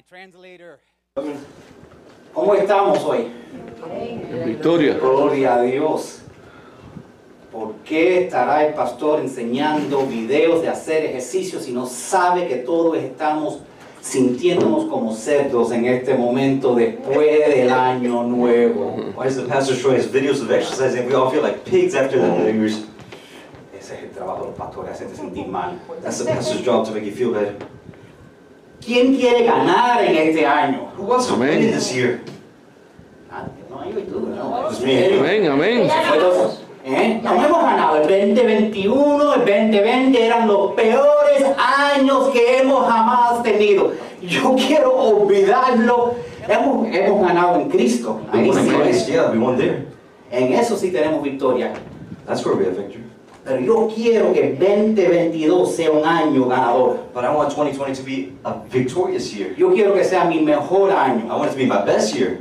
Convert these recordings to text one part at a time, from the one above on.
my translator. ¿Cómo estamos hoy? Victoria. Gloria a Dios. ¿Por qué estará el pastor enseñando videos de hacer ejercicios si no sabe que todos estamos sintiéndonos como cerdos en este momento después del año nuevo? Why is the pastor showing us videos of exercising if we all feel like pigs after the New Year's? Ese es el trabajo de los pastores, hacerte sentir mal. That's the pastor's job to make you feel better. ¿Quién quiere ganar en este año? Who wants to Amen. win this year? Nadie, no, yo y tú, no. Just me. Amén, amén. ¿eh? No hemos ganado. El 2021, el 2020 eran los peores años que hemos jamás tenido. Yo quiero olvidarlo. Hemos, hemos ganado en Cristo. Ahí sí. Christ, yeah, we won there. En eso sí tenemos victoria. That's where we have victory. Pero yo quiero que el 2022 sea un año ganador. But I want 2020 to be a victorious year. Yo quiero que sea mi mejor I año. want it to be my best year.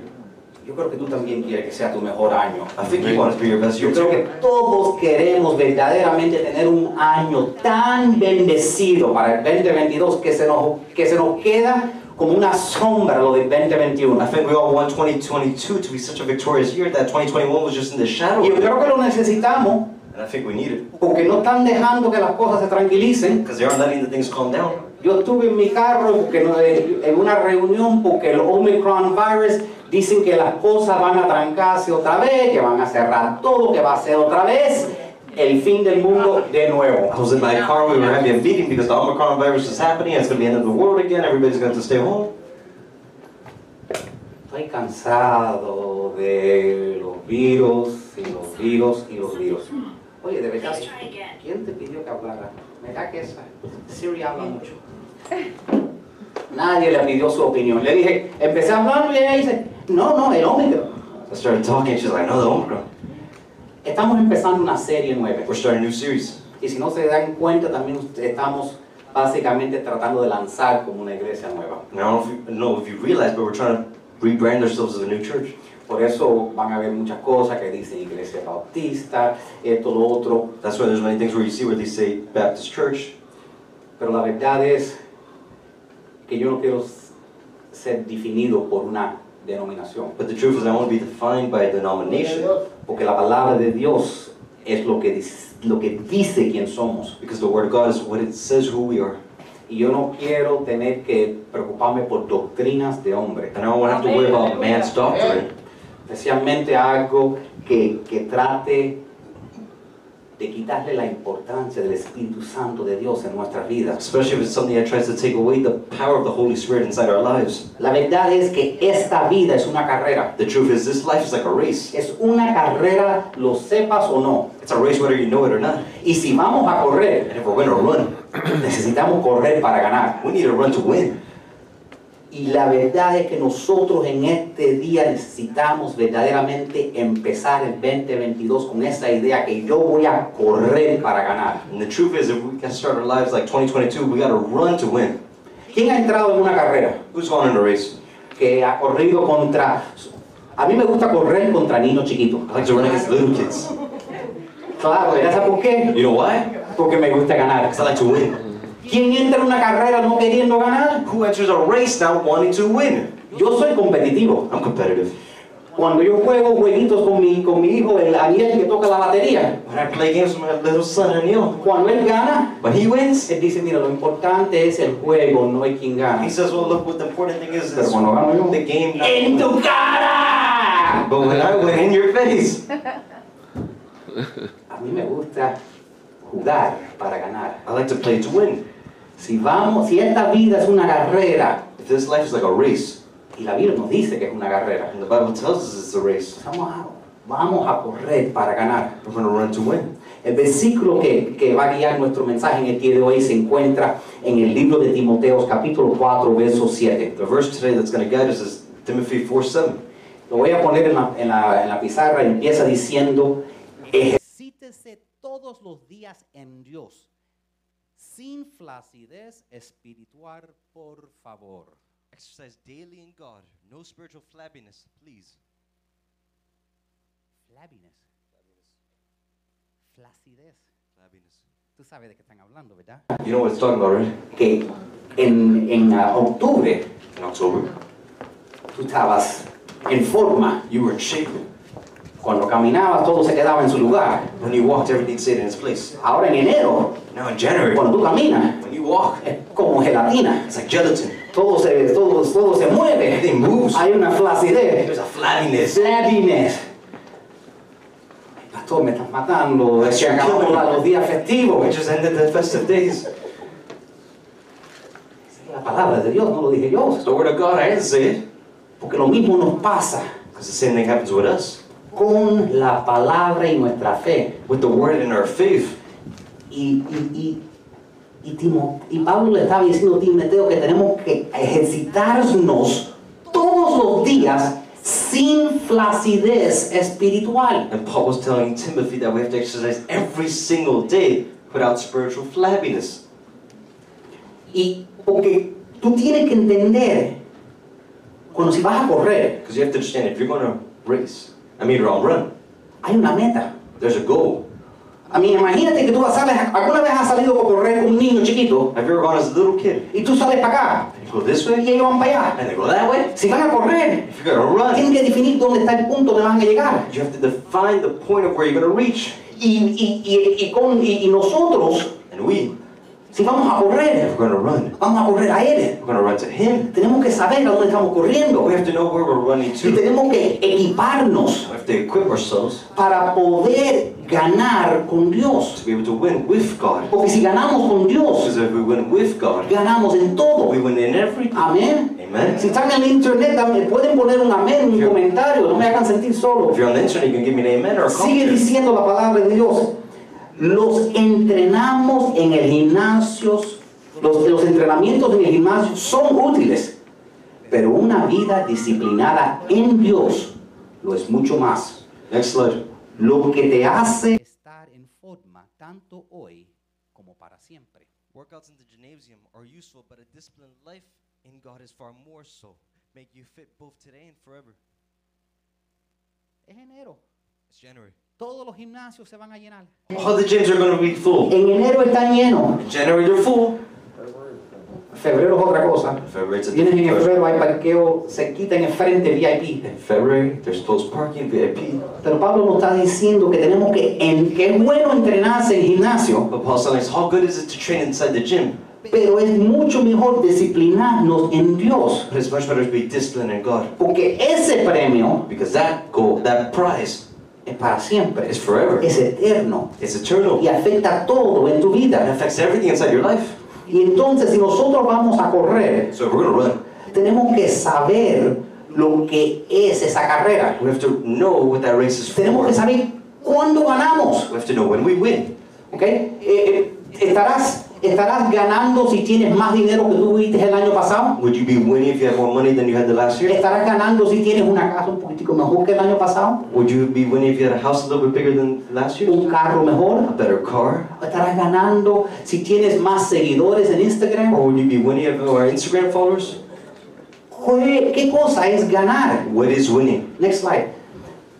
Yo creo que tú también quieres que sea tu mejor año. I think you want it to be your best year Yo creo que too. todos queremos verdaderamente tener un año tan bendecido para el 2022 que se nos, que se nos queda como una sombra lo del 2021. I think we all want 2022 to be such a victorious year that 2021 was just in the shadow Y yo it. creo que lo necesitamos And I think we need it porque no están dejando que las cosas se tranquilicen. because they aren't letting the things calm down. Yo estuve en mi carro porque no- en una reunión porque el Omicron virus dicen que las cosas van a trancarse otra vez, que van a cerrar todo, que va a ser otra vez el fin del mundo de nuevo. I was in my car, we were having a meeting because the Omicron virus is happening, it's going to be the end of the world again, everybody's going to stay home. Estoy cansado de los virus y los virus y los virus. Oye, de verdad, ¿quién te pidió que hablara? Me da que esa Siri habla mucho. Nadie le pidió su opinión. Le dije, empecé hablando y ella dice, no, no, el Omicron. I started talking, she's like, no, the Omicron. Estamos empezando una serie nueva. We're starting a new series. Y si no se dan cuenta, también estamos básicamente tratando de lanzar como una iglesia nueva. And I don't know if you, know if you realize, but we're trying to rebrand ourselves as a new church. Por eso van a haber muchas cosas que dicen iglesia bautista, esto, lo otro. That's why there's many things where you see where they say Baptist Church. Pero la verdad es que yo no quiero ser definido por una denominación. But the truth is, I want to be defined by a denomination Porque la palabra de Dios es lo que, dis- lo que dice quién somos. because the Word of God is what it says who we are. Y yo no quiero tener que preocuparme por doctrinas de hombre. And I don't want to have to worry about man's doctrine, especialmente algo que, que trate de quitarle la importancia del Espíritu Santo de Dios en nuestras vidas. especially if it's something that tries to take away the power of the Holy Spirit inside our lives. La verdad es que esta vida es una carrera. The truth is, this life is like a race. Es una carrera, lo sepas o no. It's a race whether you know it or not. Y si vamos a correr, And if we're going to run, necesitamos correr para ganar. we need to run to win. Y la verdad es que nosotros en este día necesitamos verdaderamente empezar el 2022 con esa idea que yo voy a correr para ganar. And the truth is, if we can start our lives like 2022, we got to run to win. ¿Quién ha entrado en una carrera? Who's gone in a race? que ha corrido contra... A mí me gusta correr contra niños chiquitos. I like to run against little kids. Claro, ¿ya sabes por qué? You know why? Porque me gusta ganar. Because I like to win. ¿Quién entra en una carrera no queriendo ganar? Who enters a race now wanting to win? Yo soy competitivo. I'm competitive. Cuando yo juego jueguitos con mi, con mi hijo, el Aniel que toca la batería, When I play games with my little son Anil, cuando él gana, when he wins, él dice, mira, lo importante es el juego, no es quien gana. he says, well, look, what the important thing is, Pero cuando gano yo, the game. not ¡En tu win." cara! But when I win in your face, A mí me gusta jugar para ganar. I like to play to win. Si vamos, si esta vida es una carrera, If this life is like a race, y la Biblia nos dice que es una carrera, and the Bible tells us it's a race, Vamos a, vamos a correr para ganar. we're going to run to win. El versículo que, que va a guiar nuestro mensaje en el día de hoy se encuentra en el libro de Timoteos capítulo 4, verso 7. The verse today that's going to guide us is Timothy 4 7. Lo voy a poner en la, en la- en la pizarra y empieza diciendo, Ejercítese todos los días en Dios, sin flacidez espiritual, por favor. Exercise daily in God. No spiritual flabbiness, please. Flabbiness. Flacidez. Flabbiness. Tú sabes de qué están hablando, ¿verdad? You know what it's talking about, right? que en, en ah, octubre In October, tú estabas en forma. you were in shape. Cuando caminabas todo se quedaba en su lugar. When you walked, everything stayed in its place. Ahora en enero, Now in January, cuando tú caminas, when you walk, es como gelatina. it's like gelatin. Todo se, todo, todo se mueve. Everything moves. Hay una flacidez. There's a flabbiness. Flabbiness. Pastor, me estás matando. Acabamos la- los días festivos. We just ended the festive days. La palabra de Dios, no lo dije yo. The word of God. I didn't say it. Porque lo mismo nos pasa Because the same thing happens with us. Con la palabra y nuestra fe. With the word and our faith. Y, y, y, y, Timo- y Pablo le estaba diciendo a Timoteo que tenemos que ejercitarnos todos los días sin flacidez espiritual. And Paul was telling Timothy that we have to exercise every single day without spiritual flabbiness. Y porque tú tienes que entender, cuando si vas a correr, Because you have to understand if you're going to race, I mean, or run, hay una meta. there's a goal. A mí, imagínate que tú salir, alguna vez has salido a correr un niño chiquito Have you ever gone as a little kid? y tú sales para acá And you go this y way, ellos van para allá. and they go that way? Si van a correr, If you're to run, tienen que definir dónde está el punto donde van a llegar. you have to define the point of where you're going to reach. Y, y, y, y con, y, y nosotros, And we, si vamos a correr, we're going to run, vamos a correr a Él. we're going to run to Him. Tenemos que saber a dónde estamos corriendo. We have to know where we're running Y to. We tenemos que equiparnos have to equip ourselves para poder ganar con Dios. to be able to win with God. Porque si ganamos con Dios, Because if we win with God, ganamos en todo. we win in everything. Amén. Amen. Si están en el internet, también pueden poner un amén, un comentario, no me hagan sentir solo. If you're on the internet, you can give me an amen or a Sigue diciendo la palabra de Dios. Los entrenamos en el gimnasio, los, los entrenamientos en el gimnasio son útiles, pero una vida disciplinada en Dios lo es mucho más. Next slide. Lo que te hace estar en forma tanto hoy como para siempre. Workouts in the gymnasium are useful, but a disciplined life in God is far more so. Make you fit both today and forever. Es enero. It's January. Todos los gimnasios se van a llenar. All the gyms are going to be full. En enero están llenos. In January, they're full. Febrero es otra cosa. Vienes en febrero, hay parqueo, se quita en el frente VIP. In February, there's closed parking, VIP. Pero Pablo nos está diciendo que tenemos que, en, que es bueno entrenarse en gimnasio, But Paul's telling us, how good is it to train inside the gym? pero es mucho mejor disciplinarnos en Dios. But it's much better to be disciplined in God. Porque ese premio Because that goal, that prize, es para siempre, is forever. es eterno It's eternal. y afecta todo en tu It vida. affects everything inside your life. Y entonces si nosotros vamos a correr, So we're to run, tenemos que saber lo que es esa carrera. we have to know what that race is Tenemos for. que saber cuándo ganamos. We have to know when we win. ¿ok? Eh, eh, estarás, estarás ganando si tienes más dinero que tú tuviste el año pasado. Would you be winning if you had more money than you had the last year? Estarás ganando si tienes una casa un poquitico mejor que el año pasado. Would you be winning if you had a house a little bit bigger than last year? Un carro A mejor. better car? Estarás ganando si tienes más seguidores en Instagram. Or would you be winning if our Instagram followers? ¿Qué, qué cosa es ganar? What is winning? Next slide.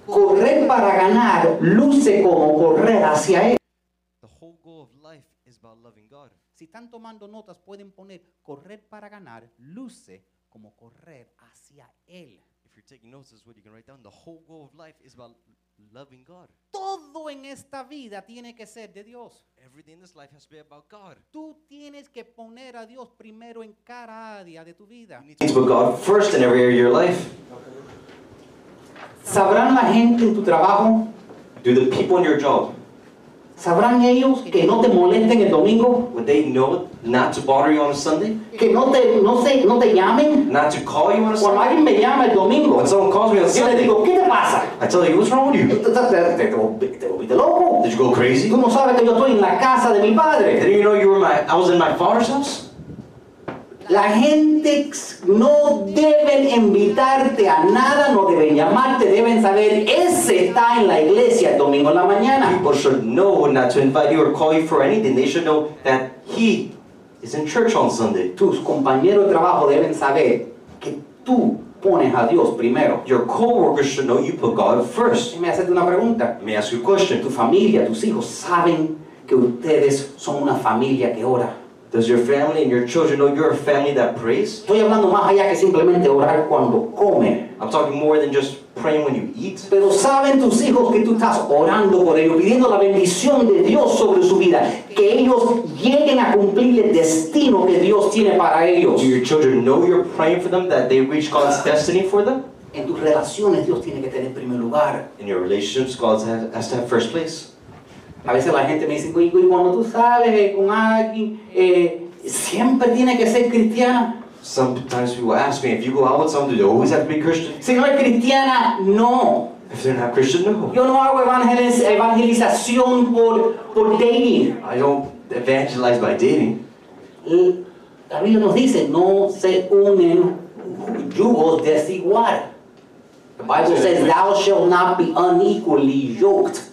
Correr para ganar luce como correr hacia Él. The whole goal of life is about loving God. Si están tomando notas, pueden poner correr para ganar, luce como correr hacia Él. If you're taking notes, this is what you can write down. The whole goal of life is about loving God. Todo en esta vida tiene que ser de Dios. Everything in this life has to be about God. Tú tienes que poner a Dios primero en cada área de tu vida. You need To put God first in every area of your life. ¿Sabrán la gente en tu trabajo? Do the people in your job, ¿Sabrán ellos que no te molesten el domingo? would they know not to bother you on a Sunday? Que no te, no sé, no te llamen? Not to call you on a Cuando Sunday? alguien me llama el domingo, When someone calls me on yo le Sunday, digo, ¿qué te pasa? I tell you, what's wrong with you? ¿Te, te, te volviste loco? Did you go crazy? Tú no sabes que yo estoy en la casa de mi padre. Didn't you know you were my, I was in my father's house? La gente no deben invitarte a nada, no deben llamarte, deben saber, ese está en la iglesia el domingo en la mañana. People should know not to invite you or call you for anything. They should know that he is in church on Sunday. Tus compañeros de trabajo deben saber que tú pones a Dios primero. Your co-workers should know you put God first. Déjame hacerte una pregunta. Let me ask you a question. Tu familia, tus hijos saben que ustedes son una familia que ora. Does your family and your children know you're a family that prays? Estoy hablando más allá que simplemente orar cuando comen. I'm talking more than just praying when you eat. Pero saben tus hijos que tú estás orando por ellos, pidiendo la bendición de Dios sobre su vida, que ellos lleguen a cumplir el destino que Dios tiene para ellos. Do your children know you're praying for them, that they reach God's destiny for them? En tus relaciones Dios tiene que tener primer lugar. In your relationships, God has to have first place. A veces la gente me dice, "Güey, güey, cuando tú sales eh, con alguien, eh, siempre tiene que ser cristiana. Sometimes people ask me, if you go out with someone, do they always have to be Christian? Si no es cristiana, no. If they're not Christian, no. Yo no hago evangeliz- evangelización por, por dating. I don't evangelize by dating. Y La Biblia nos dice, no se unen yugos desigual. The Bible says, thou shalt not be unequally yoked.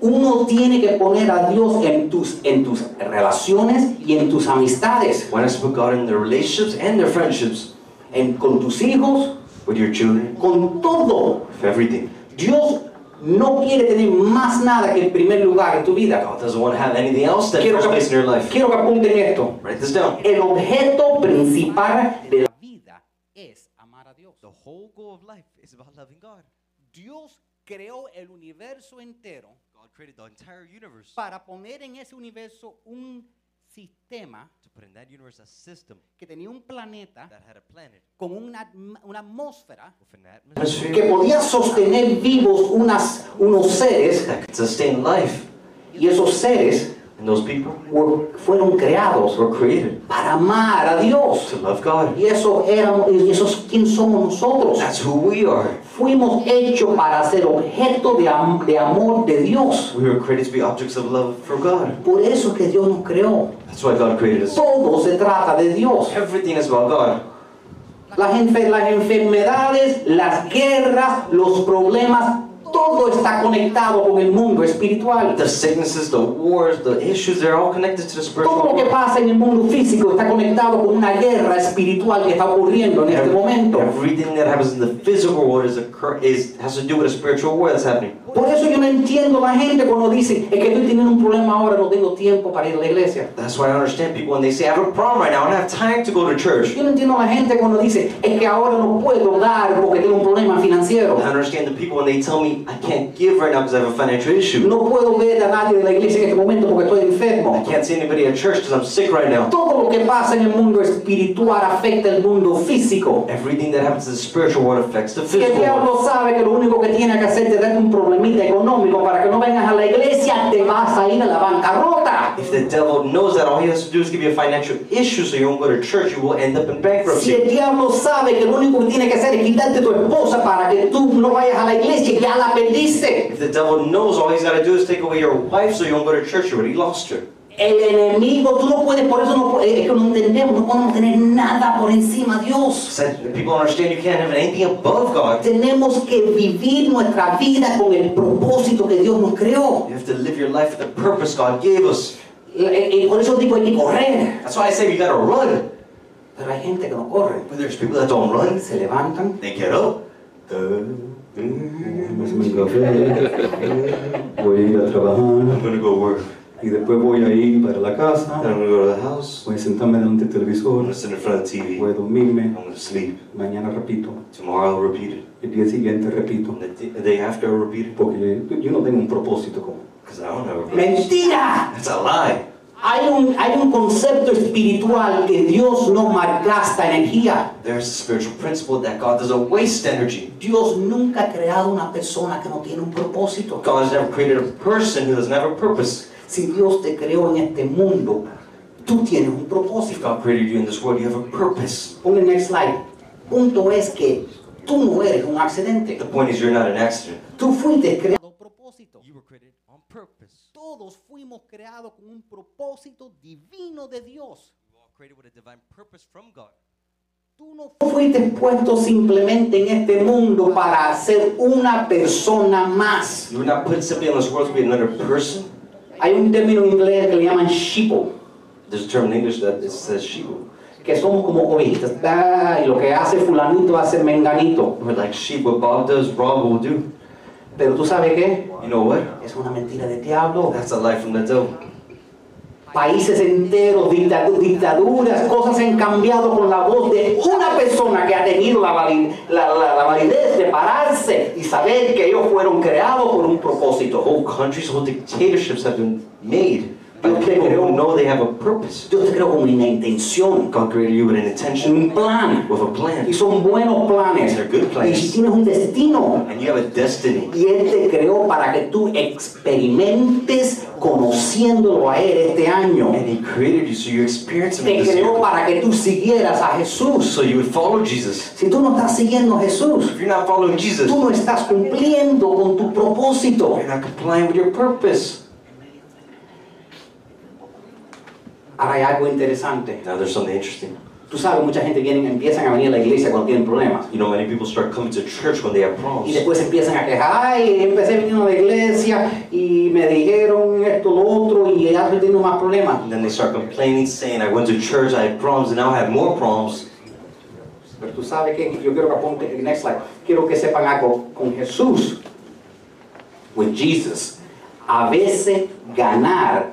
Uno tiene que poner a Dios en tus, en tus relaciones y en tus amistades, One has to put God in their relationships and their friendships, en, con tus hijos, with your children, con todo. with everything. Dios no quiere tener más nada que el primer lugar en tu vida. God doesn't want to have anything else than Quiero first place in your life. quiero que apunten esto. Write this down. El objeto principal de la vida es amar a Dios. The whole goal of life is about loving God. Dios creó el universo entero God created the entire universe para poner en ese universo un sistema to put in that universe a system que tenía un planeta that had a planet con una, una atmósfera with an atmosphere que podía sostener vivos unas, unos seres That could sustain life. y esos seres And those people were- fueron creados were created para amar a Dios. to love God. Y eso y eso es quién somos nosotros. That's who we are. Fuimos hechos para ser objeto de, am- de amor de Dios. We were created to be objects of love for God. Por eso es que Dios nos creó. That's why God created us. Todo se trata de Dios. Everything is about God. Las, enfer- las enfermedades, las guerras, los problemas, todo está conectado con el mundo espiritual. The sicknesses, the wars, the issues, they're all connected to the spiritual Todo lo que pasa en el mundo físico está conectado con una guerra espiritual que está ocurriendo en este momento. Everything that happens in the physical world is, occur- is has to do with a spiritual war that's happening. Por eso yo no entiendo la gente cuando dice, es que estoy teniendo un problema ahora, no tengo tiempo para ir a la iglesia. That's why I understand people when they say, I have a problem right now, I don't have time to go to church. Yo no entiendo la gente cuando dice, es que ahora no puedo dar porque tengo un problema financiero. I understand the people when they tell me, I can't give right now because I have a financial issue. No puedo ver a nadie de la iglesia en este momento porque estoy I enfermo. can't see anybody at church because I'm sick right now. Todo lo que pasa en el mundo espiritual afecta el mundo físico. Everything that happens in the spiritual world affects the Si physical world. diablo sabe que lo único que tiene que hacer es darte un problemita económico para que no vengas a la iglesia, te vas a ir a la bancarrota. If the devil knows that all he has to do is give you a financial issue so you won't go to church, you will end up in Si bankruptcy. el diablo sabe que lo único que tiene que hacer es quitarte tu esposa para que tú no vayas a la iglesia, ya la perdiste. If the devil knows all he's got to do is take away your wife so you won't go to church, you already lost her. El enemigo, tú no puedes, por eso no, es que no entendemos, no podemos tener nada por encima de Dios. Said people understand you can't have anything above God. Tenemos que vivir nuestra vida con el propósito que Dios nos creó. You have to live your life with the purpose God gave us. Y, y eh, eh, por eso digo hay que correr. That's why I say we gotta run. Pero hay gente que no corre. But there's people that don't run. Se levantan, They get up. Voy a ir a trabajar I'm gonna go work. y después voy a ir para la Then casa, I'm gonna go to the house. voy a sentarme delante del I'm televisor, gonna sit in front of the TV. voy a dormirme, I'm gonna sleep. mañana repito, Tomorrow I'll repeat it. el día siguiente repito, the day after I'll repeat it. porque yo no tengo un propósito como. Because I don't have a purpose. ¡Mentira! That's a lie. Hay un, hay un concepto espiritual que Dios no malgasta energía. There's a spiritual principle that God doesn't waste energy. Dios nunca ha creado una persona que no tiene un propósito. God has never created a person who doesn't have a purpose. Si Dios te creó en este mundo, tú tienes un If propósito. God created you in this world, you have a purpose. Pon el next slide. Punto es que tú no eres un accidente. The point is, you're not an accident. Tú fuiste creado. propósito. you were created on purpose. Todos fuimos creados con un propósito divino de Dios. We were all created with a divine purpose from God. Tú no fuiste puesto simplemente en este mundo para ser una persona más. You were not put simply in this world to be another person. Hay un término en inglés que le llaman sheeple, There's a term in English that it says sheep. que somos como ovejitas. Ah, y lo que hace fulanito hace menganito. We're like sheep. What Bob does, Rob will do. Pero tú sabes qué? You know what? Es una mentira del diablo. That's a lie from the devil. Países enteros, dicta- dictaduras, cosas han cambiado con la voz de una persona que ha tenido la, vali- la- la- la validez de pararse y saber que ellos fueron creados por un propósito. Whole countries, whole dictatorships have been made by people who know they have a purpose. Dios te creó con una intención, God created you with an intention, un plan. with a plan, Y son buenos planes. They're good plans. Y si tienes un destino. and you have a destiny. Y Él te creó para que tú experimentes conociéndolo a Él este año. And He created you so you experience Him Te this creó year. para que tú siguieras a Jesús. So you would follow Jesus. Si tú no estás siguiendo a Jesús, If you're not following Jesus, tú no estás cumpliendo con tu propósito. you're not complying with your purpose. Ahora hay algo interesante. Now there's something interesting. Tú sabes, mucha gente viene, empiezan a venir a la iglesia cuando tienen problemas. You know, many people start coming to church when they have Y problems. después empiezan a quejar, ay, empecé viniendo a la iglesia y me dijeron esto, lo otro, y ya estoy teniendo más problemas. And then they start complaining, saying, I went to church, I had problems, and now I have more problems. Pero tú sabes que yo quiero que apunte, next slide, quiero que sepan algo con Jesús, with Jesus. A veces ganar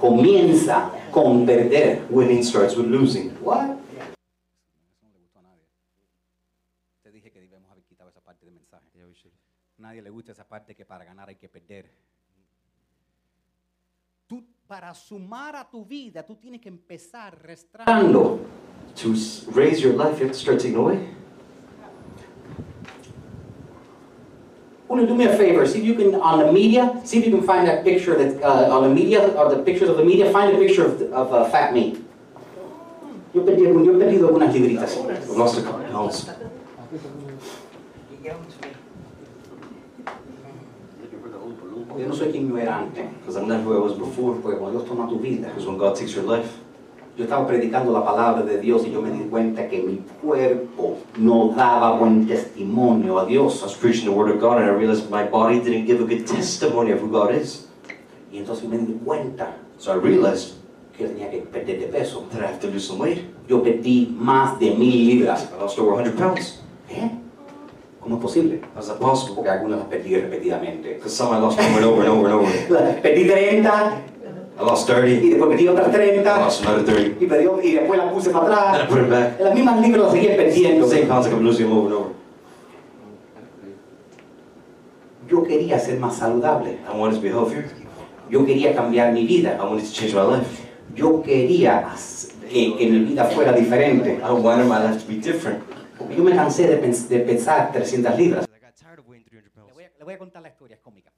comienza con perder. Winning starts with losing. What? Te dije que debemos haber quitado esa parte del mensaje. Nadie le gusta esa parte que para ganar hay que perder. Tú, para sumar a tu vida, tú tienes que empezar restando. Ando. To raise your life, you have to start taking away. You do me a favor? See if you can, on the media, see if you can find that picture that, uh, on the media, or the pictures of the media, find a picture of, of uh, Fat Me. Yo perdí, yo he perdido algunas libritas. Lost a couple pounds. Yo no soy quien yo era antes. Because I'm not who I was before. Porque cuando Dios toma tu vida, Because when God takes your life, yo estaba predicando la palabra de Dios y yo me di cuenta que mi cuerpo no daba buen testimonio a I Dios. was preaching the Word of God and I realized my body didn't give a good testimony of who God is. Y entonces me di cuenta So I realized que tenía que perder de peso. that I have to lose some weight. Yo perdí más de mil libras. I lost over 100 pounds. ¿Eh? ¿Cómo es posible? How's that possible? Porque algunas las perdí repetidamente. Because some I lost over and over and over and over. Perdí 30 I lost y 30. después perdí otras I 30 lost another 30. y, perdí- y después las puse para Then I atrás. put it back. Las mismas libras las seguí perdiendo. Same pounds like I'm losing them over and over. Yo quería ser más saludable. I wanted to be healthier. Yo quería cambiar mi I vida. wanted to change my life. Yo quería que, que mi vida fuera diferente. I wanted my life to be different. Porque yo me cansé de, pens- de pesar 300 libras. I got tired of weighing 300 pounds. Le voy, a, le voy a contar la historia, es cómica.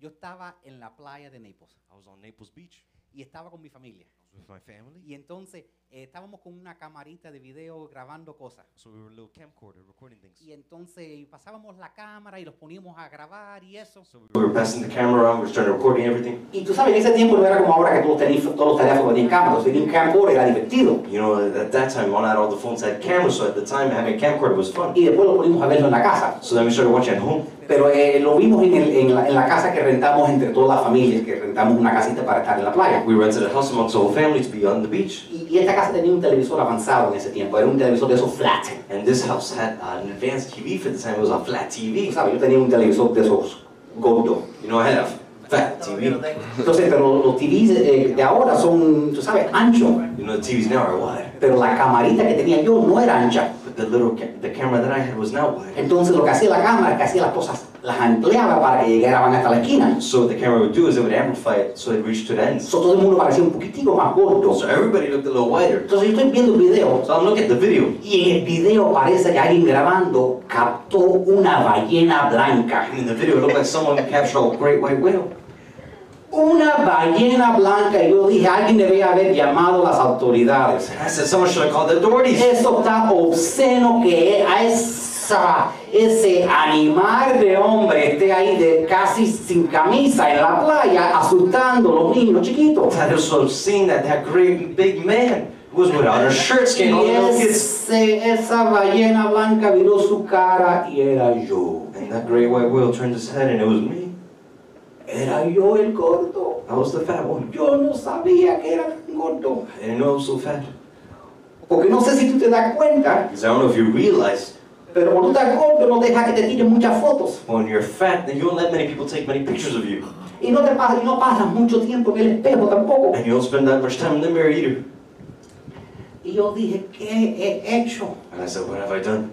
Yo estaba en la playa de Naples I was on Naples Beach. y estaba con mi familia. I was with my family. Y entonces eh, estábamos con una camarita de video grabando cosas. So we were a little camcorder recording things. Y entonces pasábamos la cámara y los poníamos a grabar y eso. So we We were passing the camera around, we were starting recording everything. Y tú sabes, en ese tiempo no era como ahora que todos, tenéis- todos los teléfonos tenían cámaras. Tenía un camcorder, era divertido. You know, at that time, not all the phones had cameras, so at the time, having a camcorder was fun. Y después lo ponimos a verlo en la casa. So then we started watching at home. Pero eh, lo vimos en, el- en la, en la casa que rentamos entre todas las familias, que rentamos una casita para estar en la playa. We rented a house amongst the whole family to be on the beach. Y, y esta casa tenía un televisor avanzado en ese tiempo, era un televisor de esos flat. And this house had an advanced TV for the time, it was a flat TV. sabes, yo tenía un televisor de esos gordos. You know, I had a fat TV. Entonces, pero los TVs eh, de ahora son, tú sabes, anchos. You know, the TVs now are wide. Pero la camarita que tenía yo no era ancha. But the little ca- the camera that I had was not wide. Entonces lo que hacía la cámara, que hacía las cosas, las ampliaba para que llegaran hasta la esquina. So what the camera would do is it would amplify it so it reached to the ends. So todo el mundo parecía un poquitico más gordo. So everybody looked a little wider. Entonces yo estoy viendo el video So I'm looking at the video. y en el video parece que alguien grabando captó una ballena blanca. And in the video, it looked like someone captured a great white whale. Una ballena blanca y yo dije, alguien debe haber llamado a las autoridades. I said, someone should have called the authorities. Eso está obsceno que a esa, ese animal de hombre esté ahí de casi sin camisa en la playa asustando a los niños chiquitos. That was so obscene that that great big man was without a shirt, skin, all ese, esa ballena blanca viró su cara y era yo. And that great white whale turned his head and it was me. Era yo el gordo. I was the fat one. Yo no sabía que era gordo. I didn't know I was so fat. Porque no sé si tú te das cuenta, Because I don't know if you realize, Pero cuando estás gordo no deja que te tiren muchas fotos. When you're fat, then you don't let many people take many pictures of you. Y no te pasas, y no pasas mucho tiempo en el espejo tampoco. And you don't spend that much time in the mirror either. Y yo dije, ¿qué he hecho? And I said, what have I done?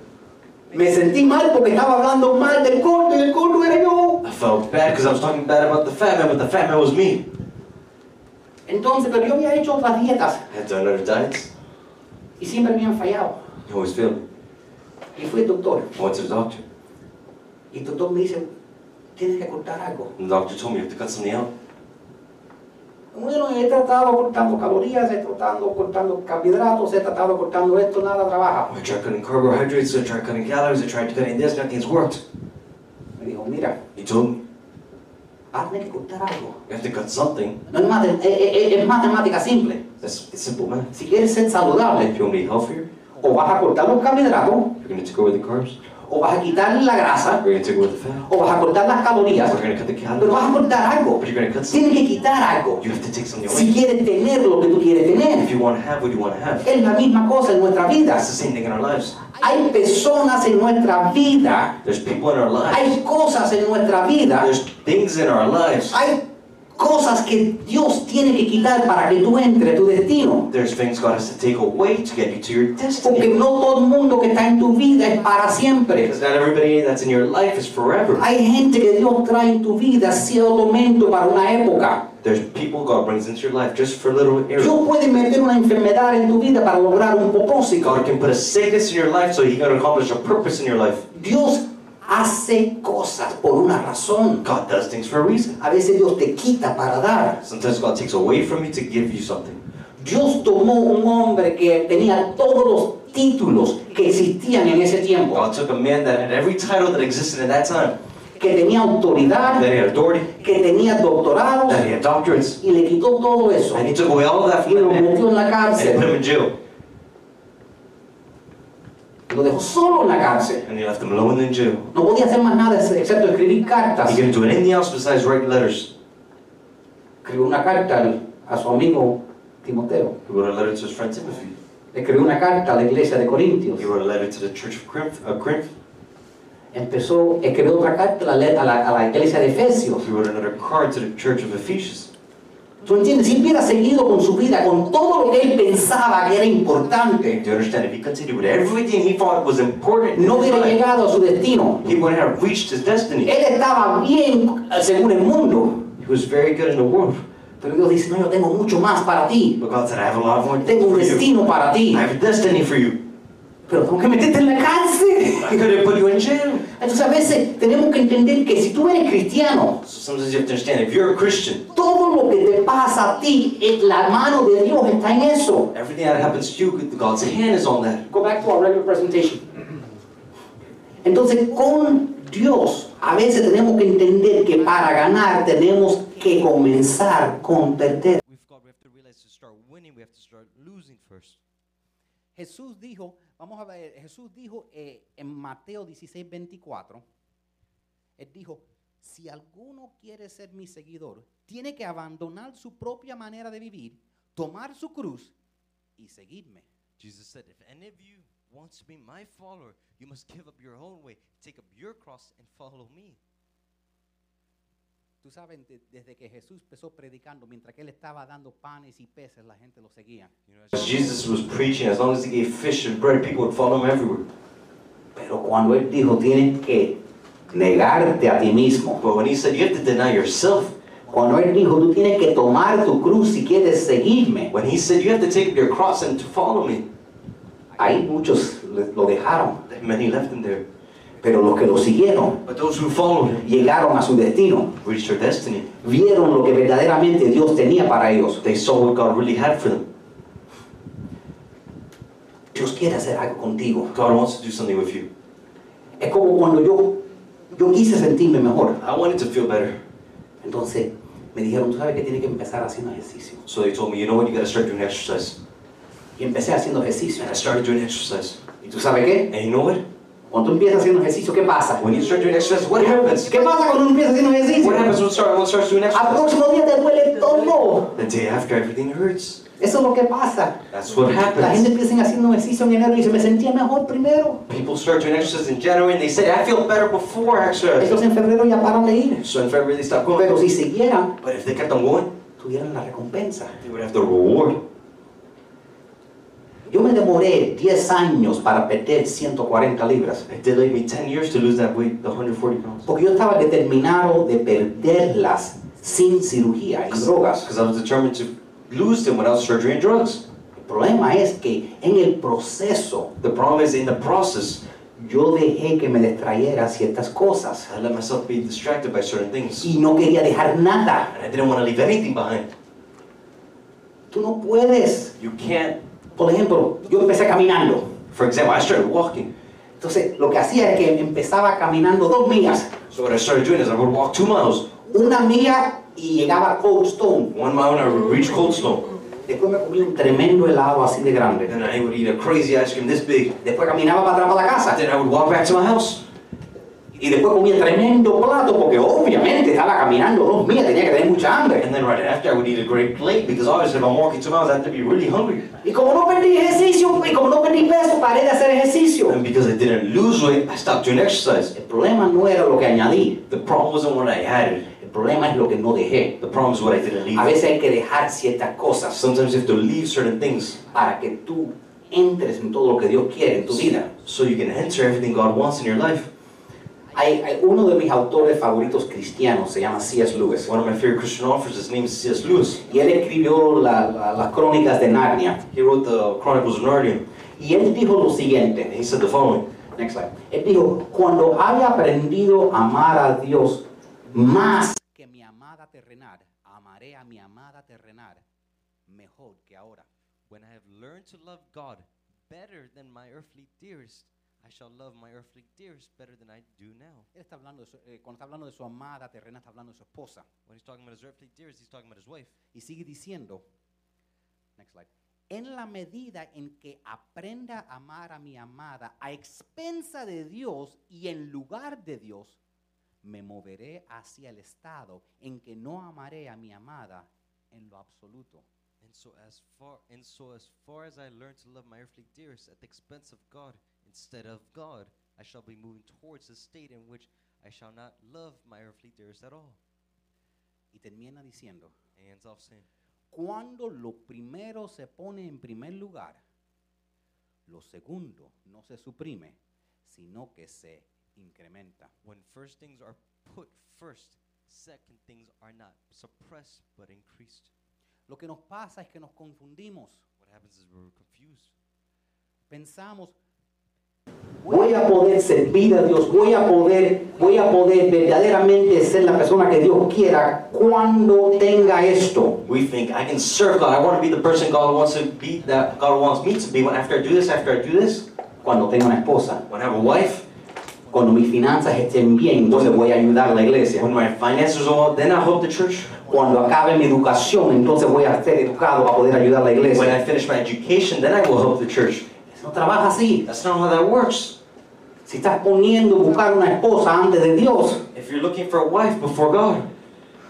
Me sentí mal porque estaba hablando mal del gordo y el gordo era yo. I felt bad because I was talking bad about the fat man, but the fat man was me. Entonces, pero yo había hecho otras dietas I had done other diets. y siempre me han fallado. You always failed. Y fui al doctor. I went to the doctor. Y el doctor me dice, tienes que cortar algo. And the doctor told me you have to cut something out. Bueno, he tratado cortando calorías, he tratado cortando carbohidratos, he tratado cortando esto, nada trabaja. I tried cutting carbohydrates, I tried cutting calories, I tried cutting this, nothing's worked. Me dijo, mira, He told me, hazme que cortar algo. you have to cut something. No es, es- es- es matemática simple. That's it's simple, man. Si quieres ser saludable, If you want to be healthier, o vas a cortar los carbohidratos, you're going to take away the carbs, o vas a quitar la grasa, you're going to take away the fat, o vas a cortar las calorías, going to cut the pero vas calories, a cortar algo. but you're going to cut Tienes que quitar algo. You have to take something Si away. quieres tener lo que tú quieres If tener, you want to have what you want to have, es la misma cosa en nuestra vida. that's the same thing in our lives. Hay personas en nuestra vida, There's people in our lives. hay cosas en nuestra vida, There's things in our lives. hay cosas que Dios tiene que quitar para que tú entres a tu destino. There's things God has to take away to get you to your Porque destiny. no todo el mundo que está en tu vida es para siempre. Because not everybody that's in your life is forever. Hay gente que Dios trae en tu vida cierto momento para una época. There's people God brings into your life just for a little era. Dios puede meter una enfermedad en tu vida para lograr un propósito. God can put a sickness in your life so He can accomplish a purpose in your life. Dios hace cosas por una razón. God does things for a reason. A veces Dios te quita para dar. Sometimes God takes away from you to give you something. Dios tomó un hombre que tenía todos los títulos que existían en ese tiempo, God took a man that had every title that existed at that time, que tenía autoridad, that he had authority, que tenía doctorados, that he had doctorates, y le quitó todo eso and He took away all of that y from lo that man metió en la and He put him cárcel. in jail. Lo dejó solo en la cárcel. And He left him alone in jail. No podía hacer más nada excepto escribir cartas. He couldn't do anything else besides write letters. Escribió una carta a su amigo Timoteo. He wrote a letter to his friend Timothy. Escribió una carta a la iglesia de Corintios. He wrote a letter to the church of Corinth. Corinth. Empezó, escribió otra carta a la, a la- a la iglesia de Efesios. He wrote another card to the church of Ephesians. ¿Tú entiendes? Si hubiera seguido con su vida, con todo lo que él pensaba que era importante, Do you understand? If he continued with everything he thought was important, no hubiera llegado a su destino. he wouldn't have reached his destiny. Él estaba bien eh, según el mundo. He was very good in the world. Pero Dios dice, no, yo tengo mucho más para ti. But God said, I have a lot more Tengo un destino para ti. I have a destiny for you. Pero tengo que meterte en la cárcel. I could have put you in jail. Entonces a veces tenemos que entender que si tú eres cristiano, So sometimes you have to understand, if you're a Christian, todo lo que te pasa a ti, eh, la mano de Dios está en eso. everything that happens to you, God's hand is on that. Go back to our regular presentation. Entonces, con Dios, a veces tenemos que entender que para ganar tenemos que comenzar con perder. With God, we have to realize to start winning, we have to start losing first. Jesús dijo, vamos a ver, Jesús dijo eh, en Mateo 16, 24, Él dijo, si alguno quiere ser mi seguidor, tiene que abandonar su propia manera de vivir, tomar su cruz y seguirme. Jesus said, If any of you wants to be my follower, you must give up your own way, take up your cross, and follow me. Tú sabes, de- desde que Jesús empezó predicando, mientras que Él estaba dando panes y peces, la gente lo seguía. As Jesus was preaching, as long as he gave fish and bread, people would follow him everywhere. Pero cuando Él dijo, tienes que negarte a ti mismo. But when he said, you have to deny yourself, Cuando Él dijo, tú tienes que tomar tu cruz si quieres seguirme. when he said, you have to take your cross and to follow me, Ahí muchos lo dejaron. many left him there. Pero los que lo siguieron But those who followed him llegaron a su destino. reached their destiny. Vieron lo que verdaderamente Dios tenía para ellos. They saw what God really had for them. Dios quiere hacer algo contigo. God wants to do something with you. Es como cuando yo, yo quise sentirme mejor. I wanted to feel better. Entonces me dijeron, tú sabes que tienes que empezar haciendo ejercicio. So they told me, you know what, you gotta start doing exercise. Y empecé haciendo ejercicio. And I started doing exercise. ¿Y tú sabes qué? And you know what? Cuando tú empiezas haciendo ejercicio, ¿qué pasa? When you start doing exercise, what happens? ¿Qué pasa cuando uno empieza haciendo ejercicio? What happens when start- one starts doing Al exercise? próximo día te duele todo. The day after, everything hurts. Eso es lo que pasa. That's what La gente happens. empieza haciendo ejercicio en enero y dice, me sentía mejor primero. People start doing exercise in January and they say, I feel better before exercise. Entonces en febrero ya paran de ir. So in February they stop going. Pero si siguieran, But if they kept on going, tuvieran la recompensa. they would have the reward. Yo me demoré 10 años para perder 140 libras. It me 10 years to lose that weight, the 140 pounds. Porque yo estaba determinado de perderlas sin cirugía y drogas. Because I was determined to lose them without surgery and drugs. El problema es que en el proceso The problem is in the process, yo dejé que me distrayera ciertas cosas I let myself be distracted by certain things. y no quería dejar nada. And I didn't want to leave anything behind. Tú no puedes. You can't. Por ejemplo, yo empecé caminando. For example, I started walking. Entonces, lo que hacía es que empezaba caminando dos millas. So what I started doing is I would walk two miles, Una milla y llegaba a Cold Stone. one mile and I would reach Cold Stone. Después me comí un tremendo helado así de grande. And then I would eat a crazy ice cream this big. Después caminaba para atrás para la casa. Then I would walk back to my house. Y después comía tremendo plato porque obviamente estaba caminando dos millas, tenía que tener mucha hambre. And then right after I would eat a great plate because obviously if I'm walking two miles I have to be really hungry. Y como no perdí ejercicio, y como no perdí peso, paré de hacer ejercicio. And because I didn't lose weight, I stopped doing exercise. El problema no era lo que añadí, The problem wasn't what I added. el problema es lo que no dejé. The problem is what I didn't leave. A veces hay que dejar ciertas cosas Sometimes you have to leave certain things para que tú entres en todo lo que Dios quiere en tu vida. so you can enter everything God wants in your life. Hay, hay uno de mis autores favoritos cristianos, se llama C.S. Lewis. One of my favorite Christian authors, his name is C.S. Lewis. Y él escribió la- la- las crónicas de Narnia. He wrote the Chronicles of Narnia. Y él dijo lo And siguiente. he said the following. Next slide. Él dijo, cuando haya aprendido a amar a Dios más que mi amada terrenal, amaré a mi amada terrenal mejor que ahora. When I have learned to love God better than my earthly dearest, I shall love my earthly dearest better than I do now. Él está hablando de su- eh, cuando está hablando de su amada terrena, está hablando de su esposa. When he's talking about his earthly dearest, he's talking about his wife. Y sigue diciendo, next slide, en la medida en que aprenda a amar a mi amada a expensa de Dios y en lugar de Dios, me moveré hacia el estado en que no amaré a mi amada en lo absoluto. And so as far and so as far as I learn to love my earthly dearest at the expense of God instead of God, I shall be moving towards a state in which I shall not love my earthly dearest at all. Y termina diciendo, And ends off saying, cuando lo primero se pone en primer lugar, lo segundo no se suprime, sino que se incrementa. when first things are put first, second things are not suppressed but increased. Lo que nos pasa es que nos confundimos. What happens is we're confused. pensamos voy a poder servir a Dios, voy a poder, voy a poder verdaderamente ser la persona que Dios quiera cuando tenga esto. We think I can serve God. I want to be the person God wants to be, that God wants me to be. When after I do this, after I do this, Cuando tenga una esposa, when I have a wife, cuando mis finanzas estén bien, entonces voy a ayudar a la iglesia. when my finances are all, then I help the church. Cuando acabe mi educación, entonces voy a ser educado para poder ayudar a la When iglesia. I finish my education, then I will help the church. No trabaja así. That's not how that works. Si estás poniendo buscar una esposa antes de Dios, If you're looking for a wife before God,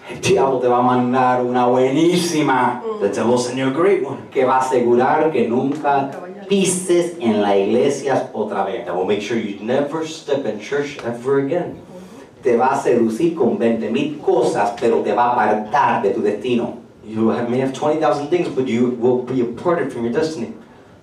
el diablo te va a mandar una buenísima the devil send you a great one. que va a asegurar que nunca pises en la iglesia otra vez. That will make sure you never step in church ever again. te va a seducir con 20 mil cosas, pero te va a apartar de tu destino. You may have 20,000 things, but you will be parted from your destiny.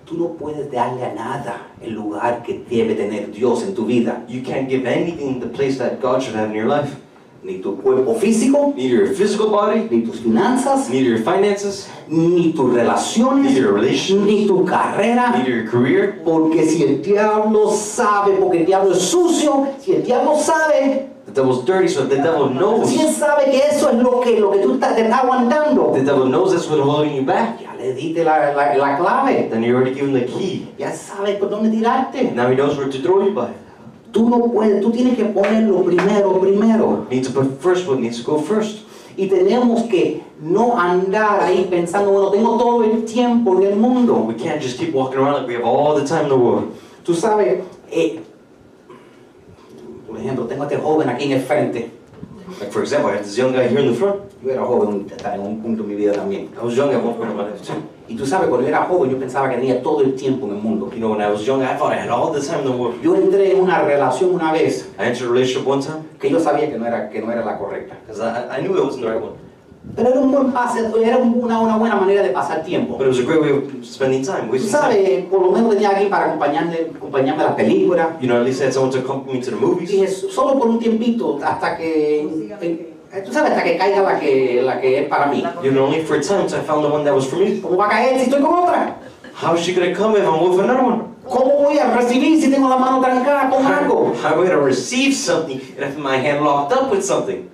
Tú no puedes darle a nada el lugar que debe tener Dios en tu vida. You can't give anything the place that God should have in your life. Ni tu cuerpo físico, Neither your physical body, ni tus finanzas, neither your finances, ni tus relaciones, neither your relations, ni tu carrera. neither your career. Porque si el diablo sabe, porque el diablo es sucio, si el diablo sabe, The devil's dirty, so the devil knows, si él sabe que eso es lo que, lo que tú estás- te estás aguantando, the devil knows that's what's holding you back. Le diste la, la, la clave, Then you already given the key. ya sabes por dónde tirarte. Now he knows where to throw you by. Tú no puedes, tú tienes que ponerlo primero, primero. Needs to put first what needs to go first. Y tenemos que no andar ahí pensando, bueno, tengo todo el tiempo del mundo. We can't just keep walking around like we have all the time in the world. Tú sabes, eh, por ejemplo, tengo a este joven aquí en el frente. Like for example, I have this young guy here in the front. Yo era joven estaba en un punto de mi vida también. I was young at one point in my life too. Y tú sabes, cuando yo era joven yo pensaba que tenía todo el tiempo en el mundo. You know, when I was young, I thought I had all the time in the world. Yo entré en una relación una vez I entered a relationship one time que yo sabía que no era, que no era la correcta. because I, I knew it wasn't the right one. Pero era un buen pase, era un- una, una buena manera de pasar tiempo. But it was a great way of spending time, Tú sabes, por lo menos tenía alguien para acompañarme, acompañarme a las películas. You know, at least I had someone to accompany me to the Y movies. dije, solo por un tiempito, hasta que, tú sabes, hasta que caiga la que, la que es para mí. You know, only for a time until I found the one that was for me. ¿Cómo va a caer si estoy con otra? How is she gonna come if I'm with another one? ¿Cómo voy a recibir si tengo la mano trancada con algo? How, am I gonna receive something if my hand locked up with something?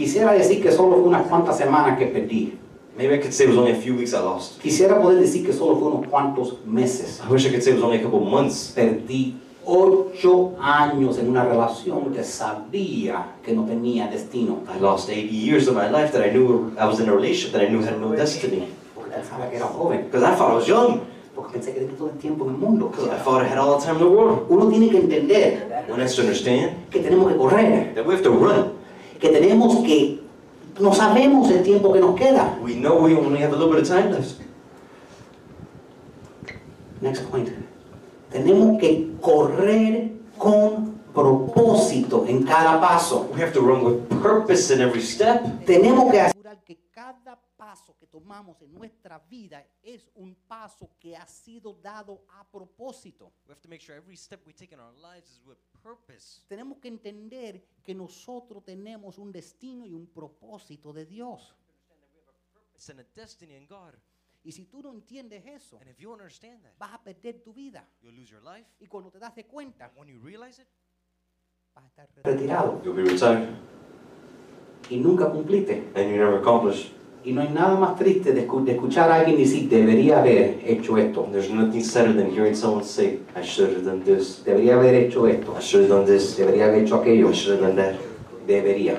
Quisiera decir que solo fue unas cuantas semanas que perdí. Maybe I could say it was only a few weeks I lost. Quisiera poder decir que solo fue unos cuantos meses. I wish I could say it was only a couple months. Perdí ocho años en una relación que sabía que no tenía destino. I lost 80 years of my life that I knew I was in a relationship that I knew had no destiny. Porque pensaba que era joven. Because I thought I was young. Porque pensé que tenía todo el tiempo en el mundo. Because I thought I had all the time in the world. Uno tiene que entender One has to understand que tenemos que correr. that we have to run. Que tenemos que... No sabemos el tiempo que nos queda. We know we only have a little bit of time left. Next point. Tenemos que correr con propósito en cada paso. We have to run with purpose in every step. Tenemos que asegurar que cada paso que tomamos en nuestra vida es un paso que ha sido dado a propósito. We have to make sure every step we take in our lives is with purpose. Tenemos que entender que nosotros tenemos un destino y un propósito de Dios. It's in a destiny in God. Y si tú no entiendes eso, And if you don't understand that, vas a perder tu vida. you'll lose your life. Y cuando te das de cuenta, And when you realize it, vas a estar retirado You'll be retired. y nunca cumpliste. And you never accomplish. Y no hay nada más triste de, escu- de escuchar a alguien decir, debería haber hecho esto, there's nothing sadder than hearing someone say, I should have done this. debería haber hecho esto, I should have done this. debería haber hecho aquello, I should have done that. debería.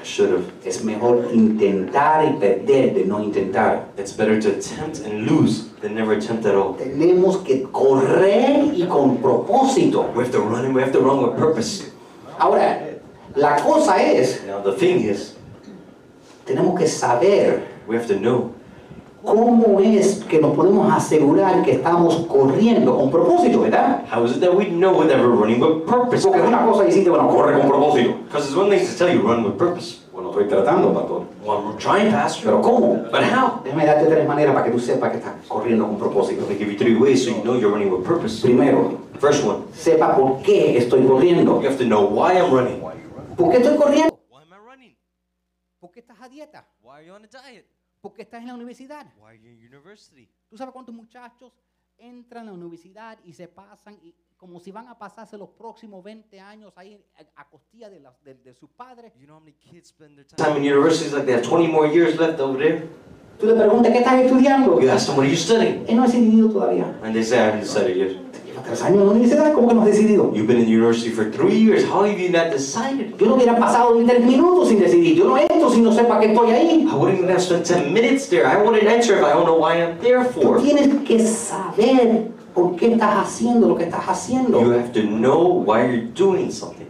I should have. Es mejor intentar y perder de no intentar. It's better to attempt and lose than never attempt at all. Tenemos que correr y con propósito. We have to run and we have to run with purpose. Ahora, la cosa es, Now the thing is, tenemos que saber we have to know cómo es que nos podemos asegurar que estamos corriendo con propósito, ¿verdad? how is it that we know that we're running with purpose. Porque es una cosa decirte, bueno, corre con propósito. Because it's one thing to tell you run with purpose. Bueno, estoy tratando, pastor. Well, I'm trying, Pastor. Pero ¿cómo? But how? Déjame darte tres maneras para que tú sepas que estás corriendo con propósito. Me give you three ways so you know you're running with purpose. Primero, First one, sepa por qué estoy corriendo. you have to know why I'm running. ¿Por qué estoy corriendo? why am I running? ¿Por qué estás a dieta? Why are you on a diet? ¿Por qué estás en la universidad? Why are you in university? ¿Tú sabes cuántos muchachos entran a la universidad y se pasan y como si van a pasarse los próximos 20 años ahí a, a costilla de, de- de sus padres? You know how many kids spend their Time time? in university is like they have 20 more years left over there. Tú le preguntas, ¿qué estás estudiando? You ask them, what are you studying? Él no ha decidido todavía. And they say, I haven't decided yet. Tres años en la universidad, ¿cómo que no has decidido? You've been in university for three years. How have you not decided? Yo no hubiera pasado ni tres minutos sin decidir. Yo no entro si no sepa que estoy ahí. I wouldn't even have spent 10 minutes there. I wouldn't enter if I don't know why I'm there Tú for. tienes que saber por qué estás haciendo lo que estás You haciendo. have to know why you're doing something.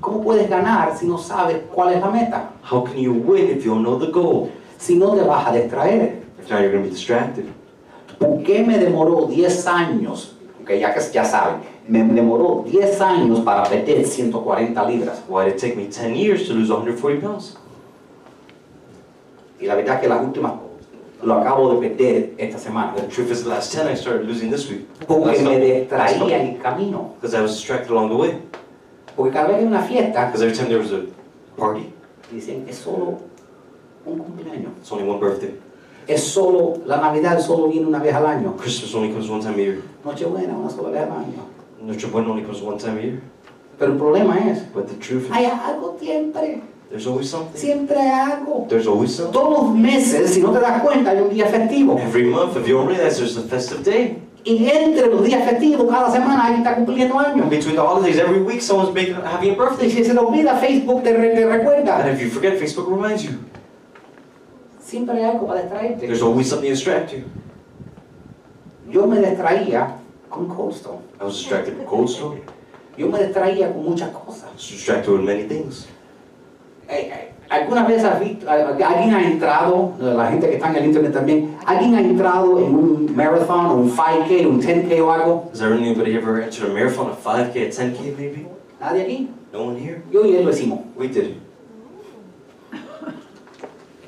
¿Cómo puedes ganar si no sabes cuál es la meta? How can you win if you don't know the goal? Si no te vas a distraer. If not, you're going to be distracted. ¿Por qué me demoró 10 años? Ok, ya ya saben, me demoró 10 años para perder 140 libras. Why did it take me 10 years to lose 140 pounds? Y la verdad que las últimas lo acabo de perder esta semana. The truth is, the last 10 I started losing this week. Porque me distraía en el camino. Because I was distracted along the way. Porque cada vez que hay una fiesta, Because every time there was a party, dicen, es solo un cumpleaños. it's only one birthday. Es solo, la Navidad solo viene una vez al año. Christmas only comes one time a year. Nochebuena una sola vez al año. Noche Buena only comes one time a year. Pero el problema es, But the truth hay is, algo siempre, there's always something. siempre hay algo. There's always something. Todos los meses, si no te das cuenta, hay un día festivo. Every month, if you don't realize, there's a festive day. Y entre los días festivos, cada semana alguien está cumpliendo años. And between the holidays, every week, someone's making, having a Y birthday. si se te olvida, Facebook te, te And recuerda. if you forget, Facebook reminds you. Siempre hay algo para distraerte. There's always something to distract you. Yo me distraía con Cold Stone. I was distracted with Cold Stone. Yo me distraía con muchas cosas. I was distracted with many things. Eh, eh, ¿Alguna vez has visto, alguien ha entrado, la gente que está en el internet también, alguien ha entrado en un marathon, o un 5K, un 10K o algo? Has anybody ever entered a marathon, a 5K, a 10K maybe? ¿Nadie aquí? No one here? Yo y él lo hicimos. We did.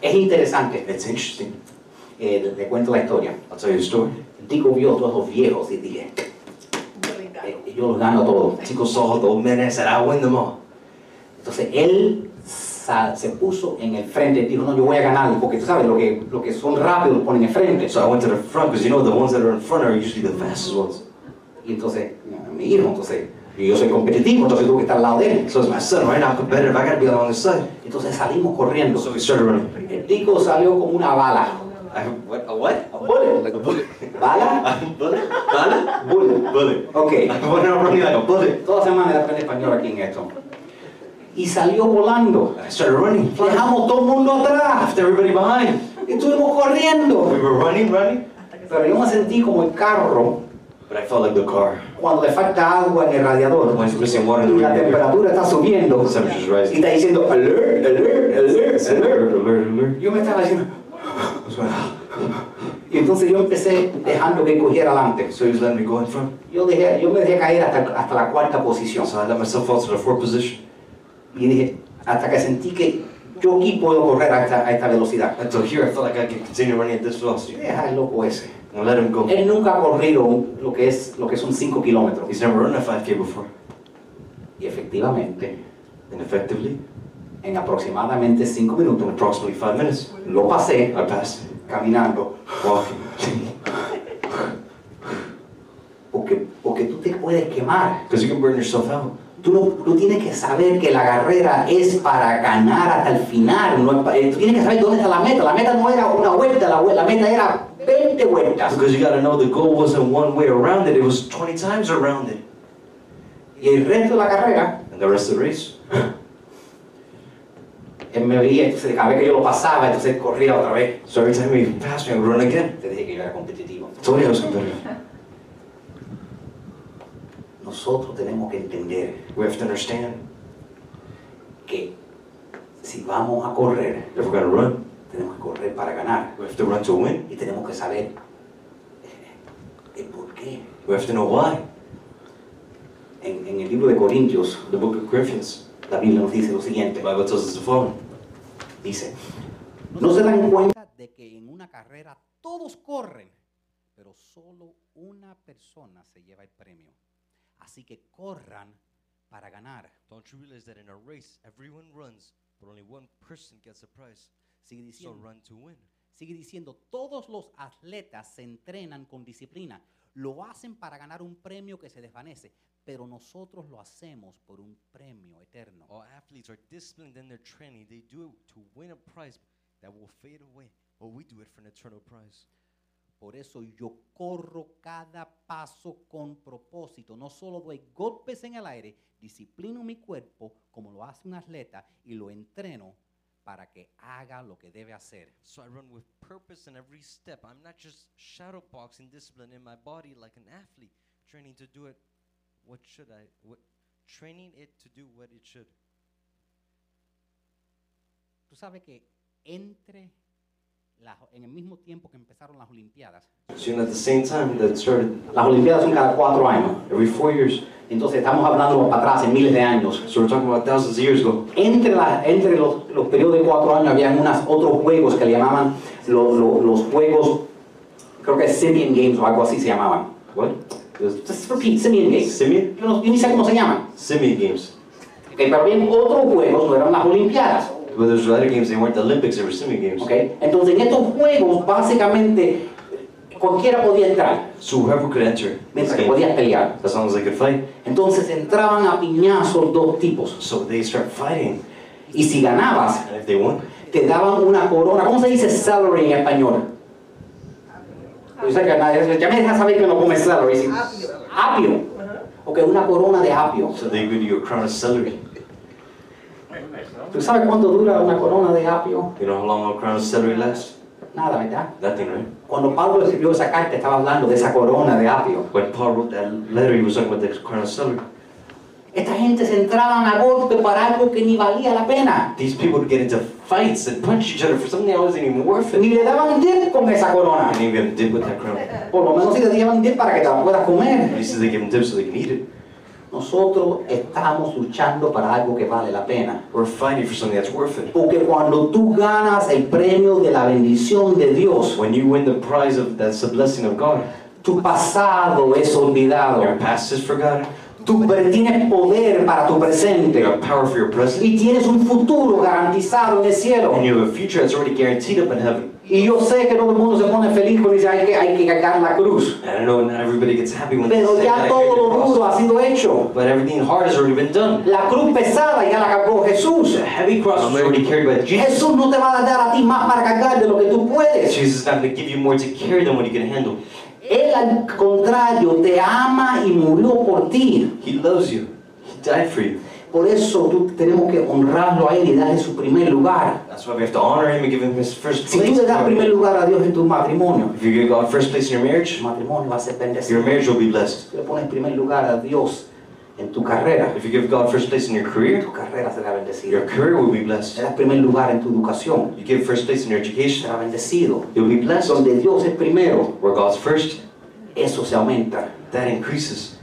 Es interesante. It's interesting. Eh, le, le cuento la historia. I'll tell you a story. Tico vio a todos los viejos y dije, eh, yo los gano a todos. Tico saw the old men and said, I'll win them all. Entonces él se puso en el frente y dijo, no, yo voy a ganar, porque tú sabes, lo que, lo que son rápidos los ponen en el frente. So I went to the front because you know the ones that are in front are usually the fastest ones. Y entonces, mi hijo, entonces, y yo soy competitivo, entonces tuve que estar al lado de él. So it's my son, right? I'm competitive. I gotta be along his side. Entonces salimos corriendo. So we started running. Tico salió como una bala. What? A what? A bullet. Like a bullet. ¿Bala? Bullet? Bala? Bullet. Bullet. Ok. Like a bullet. Toda semana de aprender español aquí en esto. Y salió volando. I started running. Dejamos todo el mundo atrás. Left everybody behind. Y estuvimos corriendo. We were running, running. Pero yo me sentí como el carro But I felt like the car. cuando le falta agua en el radiador. When it's missing water in Y the la radiator. temperatura está subiendo. The temperature's Y rising. está diciendo alert, alert, alert, alert. Alert, alert, alert. Yo me estaba diciendo. I Y entonces yo empecé dejando que cogiera adelante. so he was letting me go in front. Yo, dejé, yo me dejé caer hasta, hasta la cuarta posición. So I let myself fall to the fourth position. Y dije, hasta que sentí que yo aquí puedo correr a esta, a esta velocidad. Until here, I felt like I could continue running at this velocity. Deja el loco ese. And let him go. Él nunca ha corrido un- lo que, es, lo que son 5 kilómetros. He's never run a 5K before. Y efectivamente, And effectively, en aproximadamente 5 minutos, in approximately five minutes, lo pasé I passed caminando. walking. Porque, porque tú te puedes quemar. Because you can burn yourself out. Tú, no, tú tienes que saber que la carrera es para ganar hasta el final. No es pa- eh, tú tienes que saber dónde está la meta. La meta no era una vuelta, la, vue- la meta era 20 vueltas. Because you gotta know the goal wasn't one way around it, it was 20 times around it. Y el resto de la carrera, And the rest of the race, él me veía, entonces cada vez que yo lo pasaba, entonces corría otra vez. so every time he passed me, I run again. Te dije que yo era competitivo. Was competitive. Nosotros tenemos que entender We have to understand que si vamos a correr, if we're gonna run, tenemos que correr para ganar. we have to run to win. Y tenemos que saber eh, el por qué. We have to know why. En, en el libro de Corintios, The book of Corinthians, la Biblia nos dice lo the siguiente. Bible tells us the following. Dice, no se dan cuenta de que en una carrera todos corren, pero solo una persona se lleva el premio. Así que corran para ganar. Don't you realize that in a race, everyone runs, but only one person gets a prize? Sigue So diciendo, run to win. sigue diciendo, todos los atletas se entrenan con disciplina. Lo hacen para ganar un premio que se desvanece, pero nosotros lo hacemos por un premio eterno. All athletes are disciplined in their training. They do it to win a prize that will fade away, but we do it for an eternal prize. Por eso yo corro cada paso con propósito. No solo doy golpes en el aire, disciplino mi cuerpo como lo hace un atleta y lo entreno para que haga lo que debe hacer. So I run with purpose in every step. I'm not just shadowboxing discipline in my body like an athlete, training to do it. What should I? What, training it to do what it should. Tú sabes que entre en el mismo tiempo que empezaron las Olimpiadas, So you know, at the same time that started, las Olimpiadas son cada cuatro años. every four years. Entonces estamos hablando para atrás en miles de años. So we're talking about thousands of years ago. Entre, la- entre los, los periodos de cuatro años había unos otros juegos que le llamaban lo- lo- los juegos, creo que es Simian Games o algo así se llamaban. What? Just repeat, Simian Games. Simeon? Yo, no, yo ni sé cómo se llaman. Simeon games. Ok, pero había otros juegos, no eran las Olimpiadas. But there's other games, they weren't the Olympics, they were Simeon games. ok. Entonces en estos juegos básicamente cualquiera podía entrar, So whoever could enter mientras que podías pelear. as long as they could fight. Entonces entraban a piñazos dos tipos. So they start fighting. Y si ganabas, And if they won, te daban una corona. ¿Cómo se dice salary en español? Yo sé que nadie, ya me deja saber que no come salary. sí. Apio. Ok, una corona de apio. so they give you a crown of celery. ¿Tú sabes cuánto dura una corona de apio? You know how long a crown of celery lasts? Nada, ¿verdad? Nothing, right? Cuando Pablo escribió esa carta estaba hablando de esa corona de apio. When Paul wrote that letter, he was talking about the crown of celery. Esta gente se entraban a golpe para algo que ni valía la pena. These people would get into fights and punch each other for something that wasn't even worth it. Ni le daban dip con esa corona. And even dip with that crown. Por lo menos si te llevan dip para que te la puedas At comer. least they give them dip so they can eat it. Nosotros estamos luchando para algo que vale la pena. We're fighting for something that's worth it. Porque cuando tú ganas el premio de la bendición de Dios, When you win the prize of that's the blessing of God, tu pasado es olvidado. your past is forgotten. Tú tienes poder para tu presente. You have power for your present. Y tienes un futuro garantizado en el cielo. And you have a future that's already guaranteed up in heaven. Y yo sé que todo el mundo se pone feliz cuando dice hay que, hay que cargar la cruz. And I know not everybody gets happy when they Pero ya todo lo duro ha sido hecho. But everything hard has already been done. La cruz pesada ya la cargó Jesús. The heavy cross was already carried by Jesus. Jesús no te va a dar a ti más para cargar de lo que tú puedes. Jesus is not going to give you more to carry than what you can handle. Él al contrario te ama y murió por ti. He loves you. He died for you. Por eso tú tenemos que honrarlo a Él y darle su primer lugar. That's why we have to honor him and give him his first Si tú place. le das primer lugar a Dios en tu matrimonio, If you give God first place in your marriage, tu matrimonio va a ser your bendecido. marriage will be blessed. Si le pones primer lugar a Dios en tu carrera, If you give God first place in your career, tu carrera será your bendecida. career will be Le blessed. das primer lugar en tu educación, You give first place in your education, será bendecido. you'll be blessed. Donde Dios es primero, Where God's first, eso se aumenta. that increases.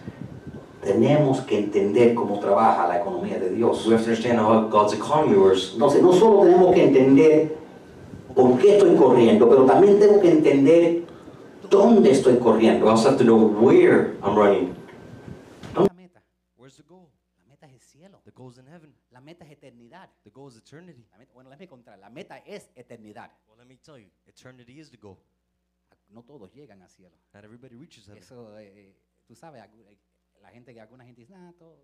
Tenemos que entender cómo trabaja la economía de Dios. We have to understand how God's economy works. Entonces, no solo tenemos que entender por qué estoy corriendo, pero también tengo que entender dónde estoy We corriendo. also have to know where I'm running. La meta, Where's the goal? la meta es el cielo. The goal's in heaven. La meta es eternidad. The goal is eternity. La meta- bueno, déjame contar. La meta es eternidad. Well, let me tell you, eternity is the goal. No todos llegan al cielo. Not everybody reaches heaven. Eso, eh, tú sabes, eh, la gente que alguna gente dice, ah, todo,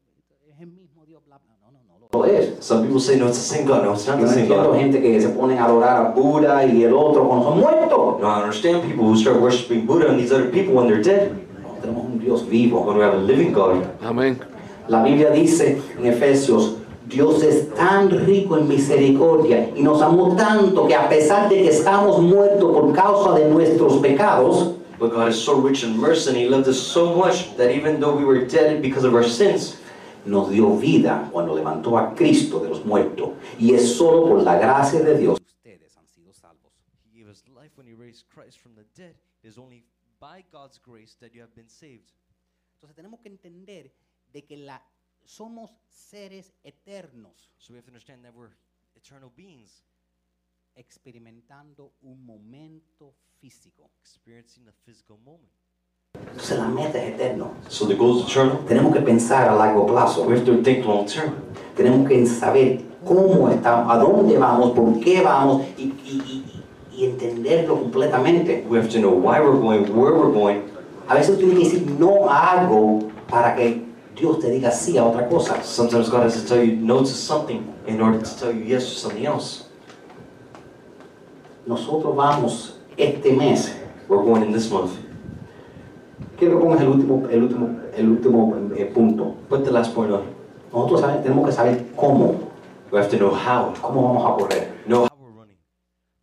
es el mismo Dios, bla, bla. No, no, no lo es. Some people say, no, it's the same God. No, it's not the no same God. gente que se pone a adorar a Buda y el otro cuando son muertos. No, I understand people who start worshiping Buddha and these other people when they're dead. No, tenemos un Dios vivo. When we have a living God. Amén. La Biblia dice en Efesios, Dios es tan rico en misericordia y nos amó tanto que a pesar de que estamos muertos por causa de nuestros pecados, But God is so rich in mercy and He loved us so much that even though we were dead because of our sins, nos dio vida cuando levantó a Cristo de los muertos. Y es solo por la gracia de Dios. Ustedes han sido salvos. He gave us life when He raised Christ from the dead. It is only by God's grace that you have been saved. Entonces tenemos que entender de que la, somos seres eternos So we have to understand that we're eternal beings experimentando un momento físico. experiencing a physical moment. Entonces la meta es eterno. so the goal is eternal. Tenemos que pensar a largo plazo. We have to think long term. Tenemos que saber cómo estamos, a dónde vamos, por qué vamos y, y- y- y entenderlo completamente. We have to know why we're going, where we're going. A veces tú tienes que decir no a algo para que Dios te diga sí a otra cosa. Sometimes God has to tell you no to something in order to tell you yes to something else. Nosotros vamos este mes. We're going in this month. Quiero que pongas el último, el último, el último eh, punto. Put the last point on. Nosotros sabe- tenemos que saber cómo, We have to know how. cómo vamos a correr. Know How we're running.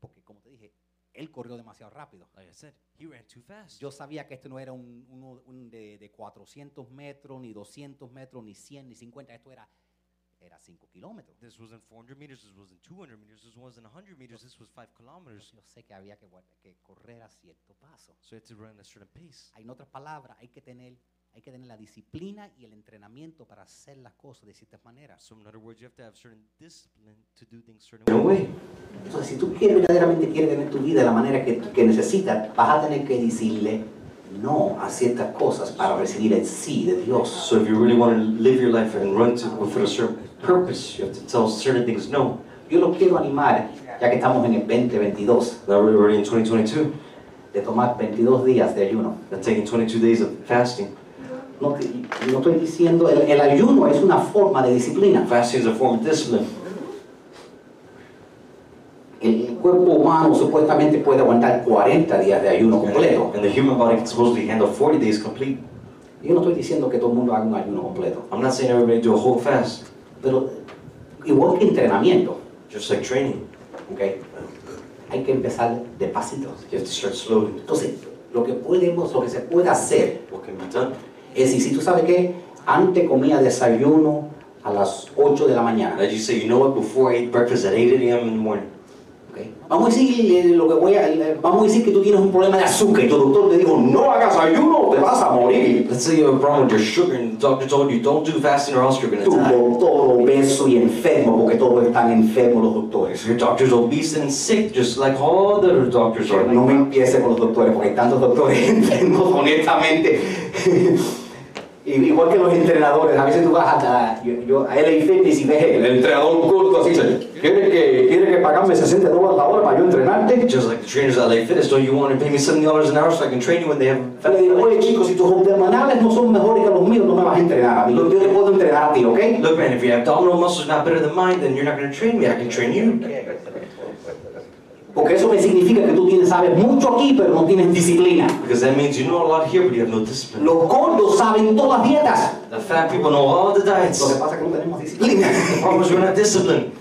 Porque como te dije, él corrió demasiado rápido. Like I said, He ran too fast. Yo sabía que esto no era un, uno- un de, de 400 metros, ni 200 metros, ni 100, ni 50. Esto era, era 5 kilómetros. This wasn't 400 meters, this wasn't 200 meters, this wasn't 100 meters, this was 5 kilometers. Yo sé que había que, que correr a cierto paso. So you had to run at a certain pace. En otras palabras, hay que tener, hay que tener la disciplina y el entrenamiento para hacer las cosas de ciertas maneras. So in other words, you have to have certain discipline to do things certain way. way. Entonces, si tú quieres verdaderamente quieres tener tu vida de la manera que, que necesitas, vas a tener que decirle no a ciertas cosas para recibir el sí de Dios. So if you really want to live your life and run to with a certain purpose, you have to tell certain things no. Yo los quiero animar, ya que estamos en el 2022, Now we're already in 2022. de tomar 22 días de ayuno. Now taking 22 days of fasting. No, no estoy diciendo, el, el ayuno es una forma de disciplina. Fasting is a form of discipline. El cuerpo humano supuestamente puede aguantar 40 días de ayuno completo. And the human body can supposedly handle 40 days complete. Yo no estoy diciendo que todo el mundo haga un ayuno completo, I'm not saying everybody do a whole fast, pero igual que entrenamiento, just like training. ¿ok? Hay que empezar despacito. You have to start slowly. Entonces, lo que podemos, lo que se puede hacer What can be done? es, si tú sabes que Antes comía desayuno a las 8 de la mañana. That you say, you know what, before I ate breakfast at 8 a.m. in the morning. ¿Ok? Vamos a decir eh, lo que voy a, eh, vamos a decir que tú tienes un problema de azúcar y tu doctor te dijo no hagas ayuno te vas a morir. Let's say you have a problem with your sugar and the doctor told you don't do fasting or else you're going Tu to die. doctor obeso y enfermo porque todos están enfermos los doctores. Your doctor's obese and sick, just like all the other doctors are. No me empiece con los doctores porque hay tantos doctores enfermos honestamente. Igual que los entrenadores, a veces tú vas a, la- yo, yo- a LA Fitness y ves el entrenador culto así, dice, ¿quieres que, ¿quieres que pagarme 60 dólares la hora para yo entrenarte? Just like the trainers at LA Fitness, don't you want to pay me $70 an hour so I can train you when they have le digo, oye chicos, si tus abdominales no son mejores que los míos, no me vas a entrenar a mí. Yo te puedo entrenar a ti, ¿ok? Look, man, if your abdominal muscles not better than mine, then you're not going to train me. I can train you. Porque eso me significa que tú tienes, sabes mucho aquí, pero no tienes disciplina. Because that means you know a lot here, but you have no discipline. Los gordos saben todas las dietas. The fat people know all the diets. Lo que The pasa es que no tenemos disciplina. problem is we're not disciplined.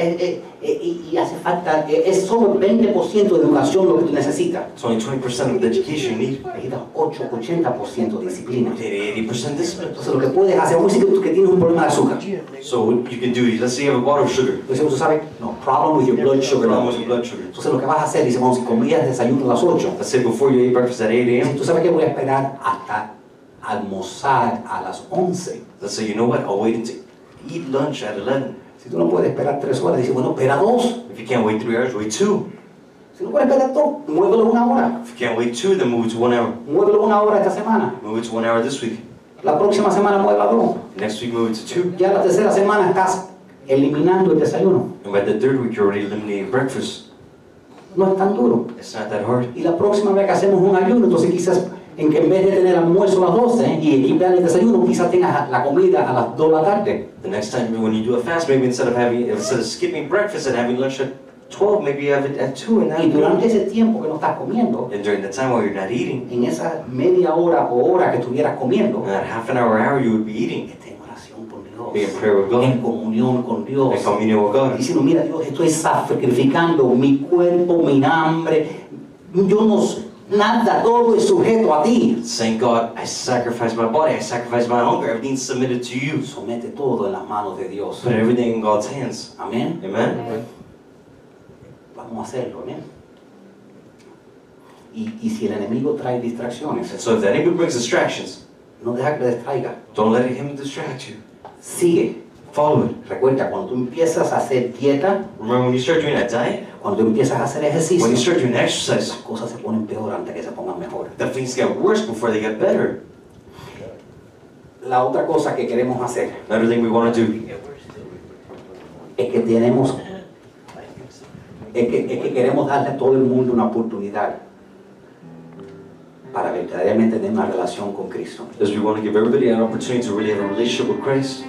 Eh, eh, eh, y, hace falta, eh, es solo el 20% de educación lo que tú necesitas. It's only 20% of the education you need. Necesitas 8, 80% de disciplina. You need 80% discipline. Entonces lo que puedes hacer, vamos a decir que tienes un problema de azúcar. So what you can do, let's say you have a bottle of sugar. Entonces tú sabes, no, problem with your blood sugar Problem with your blood sugar. Entonces lo que vas a hacer, dice, vamos, si comías desayuno a las 8, Let's say before you ate breakfast at 8 dice, a.m. tú sabes que voy a esperar hasta almorzar a las 11. Let's say, you know what, I'll wait until eat lunch at 11. Si tú no puedes esperar 3 horas, dice, bueno, espera 2. If you can't wait three hours, wait two. Si no puedes esperar 2, muévelo una hora. If you can't wait two, then move it to one hour. Muévelo una hora esta semana. Move it to one hour this week. La próxima semana mueve a 2. Next week, move it to two. Ya la tercera semana estás eliminando el desayuno. And by the third week, you're already eliminating breakfast. No es tan duro. It's not that hard. Y la próxima vez que hacemos un ayuno, entonces quizás en que en vez de tener almuerzo a las 12 y equipar el desayuno, quizás tengas la comida a las 2 de la tarde. The next time when you do a fast, maybe instead of having instead of skipping breakfast and having lunch at 12, maybe you have it at 2 and Y durante ese tiempo que no estás comiendo, and during the time while you're not eating, en esa media hora o hora que estuvieras comiendo, that half an hour, hour you would be eating, esté en oración con Dios, be in prayer with en God, comunión con Dios, in communion with God. diciendo, mira Dios, estoy sacrificando mi cuerpo, mi hambre, yo no, nada, todo es sujeto a ti. Saying, God, I sacrifice my body, I sacrifice my hunger, everything's submitted to you. Somete todo en las manos de Dios. Put everything in God's hands. Amén. Amen? Vamos a hacerlo, amén. Y, y si el enemigo trae distracciones, so if the enemy brings distractions, no deja que le distraiga. don't let him distract you. Sigue. Follow it. Recuerda, cuando tú empiezas a hacer dieta, Remember when you start doing that diet? Cuando tú empiezas a hacer When you ejercicio, start doing las exercise, cosas se ponen peor antes que se pongan mejor. the things get worse before they get better. La otra cosa que queremos hacer Another thing we want to do es que tenemos, es que, es que queremos darle a todo el mundo una oportunidad para verdaderamente tener una relación con Cristo. is we want to give everybody an opportunity to really have a relationship with Christ.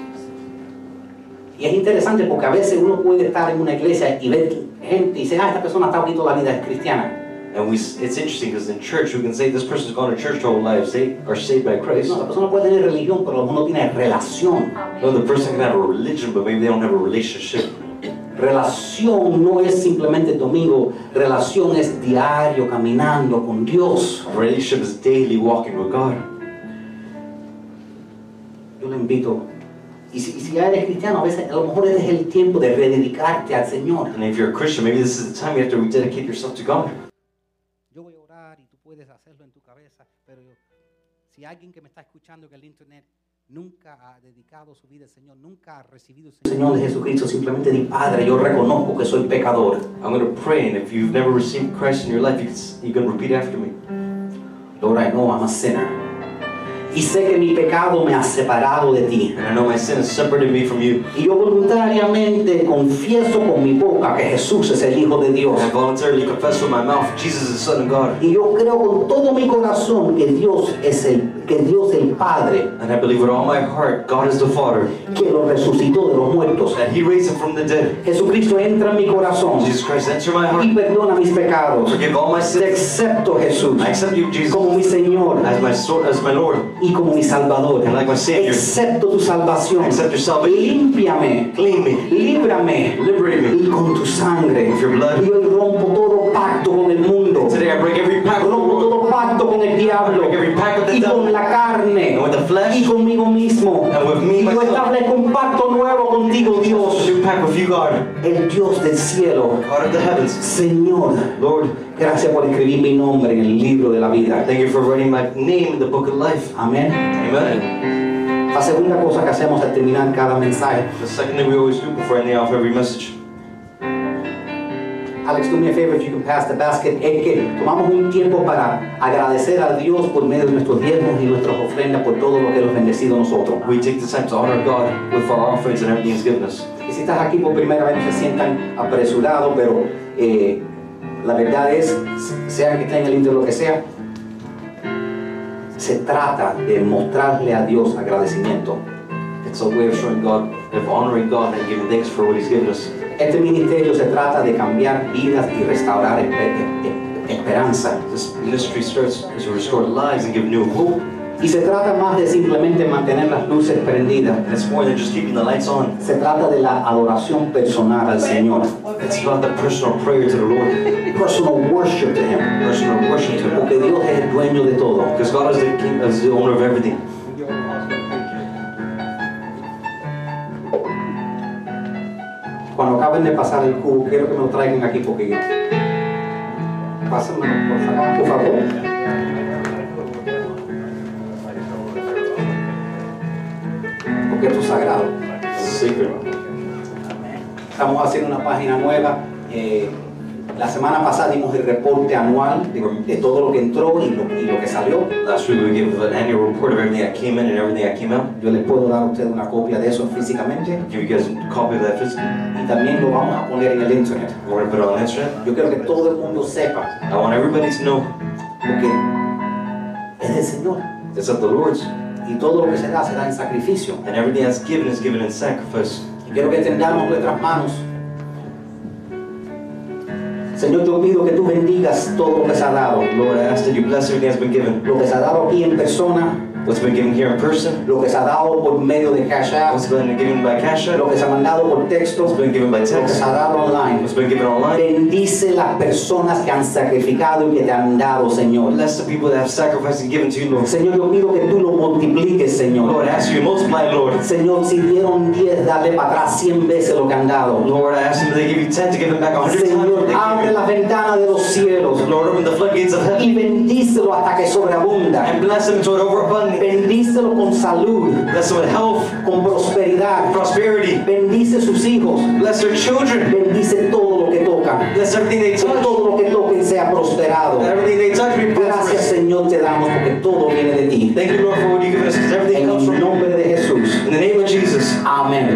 Y es interesante porque a veces uno puede estar en una iglesia y ver gente y dice, ah, esta persona está viviendo la vida cristiana. And we, it's interesting because in church we can say this person's gone to church their whole life, they are saved by Christ. No, la persona puede tener religión, pero no tiene relación. No, the person can have a religion, but maybe they don't have a relationship. Relación no es simplemente domingo, relación es diario caminando con Dios. A relationship is daily walking with God. Yo le invito, y si, y si ya eres cristiano, a veces a lo mejor es el tiempo de rededicarte al Señor. And if you're a Christian, maybe this is the time you have to rededicate yourself to God. Yo voy a orar y tú puedes hacerlo en tu cabeza, pero si alguien que me está escuchando en el internet nunca ha dedicado su vida al Señor, nunca ha recibido el Señor, de Jesucristo, simplemente di, Padre, yo reconozco que soy pecador. I'm going to pray, and if you've never received Christ in your life, you can, you can repeat after me. Lord, I know I'm a sinner. Y sé que mi pecado me ha separado de ti. And I know my sin has separated me from you. Y yo voluntariamente confieso con mi boca que Jesús es el Hijo de Dios. And I voluntarily confess with my mouth Jesus is the Son of God. Y yo creo con todo mi corazón que Dios es el, que Dios el Padre, And I believe with all my heart God is the Father, que lo resucitó de los muertos. that He raised Him from the dead. Jesucristo entra en mi corazón Jesus Christ, enter my heart. y perdona mis pecados. Forgive all my Te sins. acepto Jesús I accept you, Jesus, como mi Señor as my as my Lord. Y como mi Salvador. And like my Savior. Acepto tu salvación. Accept your salvation. Límpiame, Clean me. líbrame Liberate me. y con tu sangre. With your blood. Y hoy rompo todo pacto con el mundo. Today I break every pact Rompo todo pacto con el diablo Break every pact with the y con devil. la carne. And with the Y flesh y conmigo mismo. and with me Y yo establezco un pacto nuevo contigo, Dios, To pact with you, God, el Dios del cielo. God of the heavens. Señor, Lord, gracias por escribir mi nombre en el libro de la vida. thank you for writing my name in the book of life. Amén. Amen. La segunda cosa que hacemos al terminar cada mensaje. The second thing we always do before ending off every message. Alex, do me a favor if you can pass the basket. Es que tomamos un tiempo para agradecer a Dios por medio de nuestros diezmos y nuestras ofrendas por todo lo que nos ha bendecido a nosotros. We take this time to honor God with our offerings and everything He's given us. Y si estás aquí por primera vez, no se sientan apresurados, pero eh, la verdad es, sea que estén en el intro o lo que sea, se trata de mostrarle a Dios agradecimiento. It's a way of showing God, of honoring God and giving thanks for what He's given us. Este ministerio se trata de cambiar vidas y restaurar espe- espe- esperanza. This ministry starts to restore lives and give new hope. Y se trata más de simplemente mantener las luces prendidas. And it's more than just keeping the lights on. Se trata de la adoración personal al Señor. It's about the personal prayer to the Lord, Personal worship to Him. personal worship to Him. Porque Dios es el dueño de todo. Because God is the king, is the owner of everything. Cuando acaben de pasar el cubo, quiero que me lo traigan aquí porque... Pásenmelo, por favor. Estamos haciendo una página nueva. eh, la semana pasada dimos el reporte anual de, de todo lo que entró y lo, y lo que salió. Last week we gave an annual report of everything that came in and everything that came out. Yo les puedo dar a ustedes una copia de eso físicamente Give you guys a copy of that physically. y también lo vamos a poner en el internet. We're going to put it on the internet. Yo quiero que todo el mundo sepa, I want everybody to know porque es del Señor it's of the Lord's. y todo lo que se da se da en sacrificio. And everything that's given is given in sacrifice. Quiero que tendamos nuestras manos. Señor, yo pido que tú bendigas todo lo que se ha dado, Lord, I ask that you bless that's been given. lo que se ha dado aquí en persona, What's been given here in person, lo que se ha dado por medio de Cash App, what's been given by Cash App, lo que se ha mandado por texto, what's been given by lo que text, se ha dado online. what's been given online. Bendice las personas que han sacrificado y que te han dado, Señor. Bless the people that have sacrificed and given to you, Lord. Señor, yo pido que tú lo multipliques, Señor. Lord, I ask you to multiply, Lord. Señor, si dieron 10, dale para atrás 100 veces lo que han dado. Lord, I ask that they give you 10 to give them back a 100 times. what Señor, abre give la ventana de los cielos you. Lord, open the floodgates of heaven y bendícelo hasta que sobreabunda. and bless them to it overabundant. Bendícelo con salud. Bless with health. Con prosperidad. Prosperity. Bendice sus hijos. Bless their children. Bendice todo lo que tocan. Bless everything they touch. Todo lo que toquen sea prosperado. Everything they touch be Gracias Señor te damos porque todo viene de ti. Thank you Lord for what you give us. Everything en comes from nombre de Jesús. In the name of Jesus. Amén.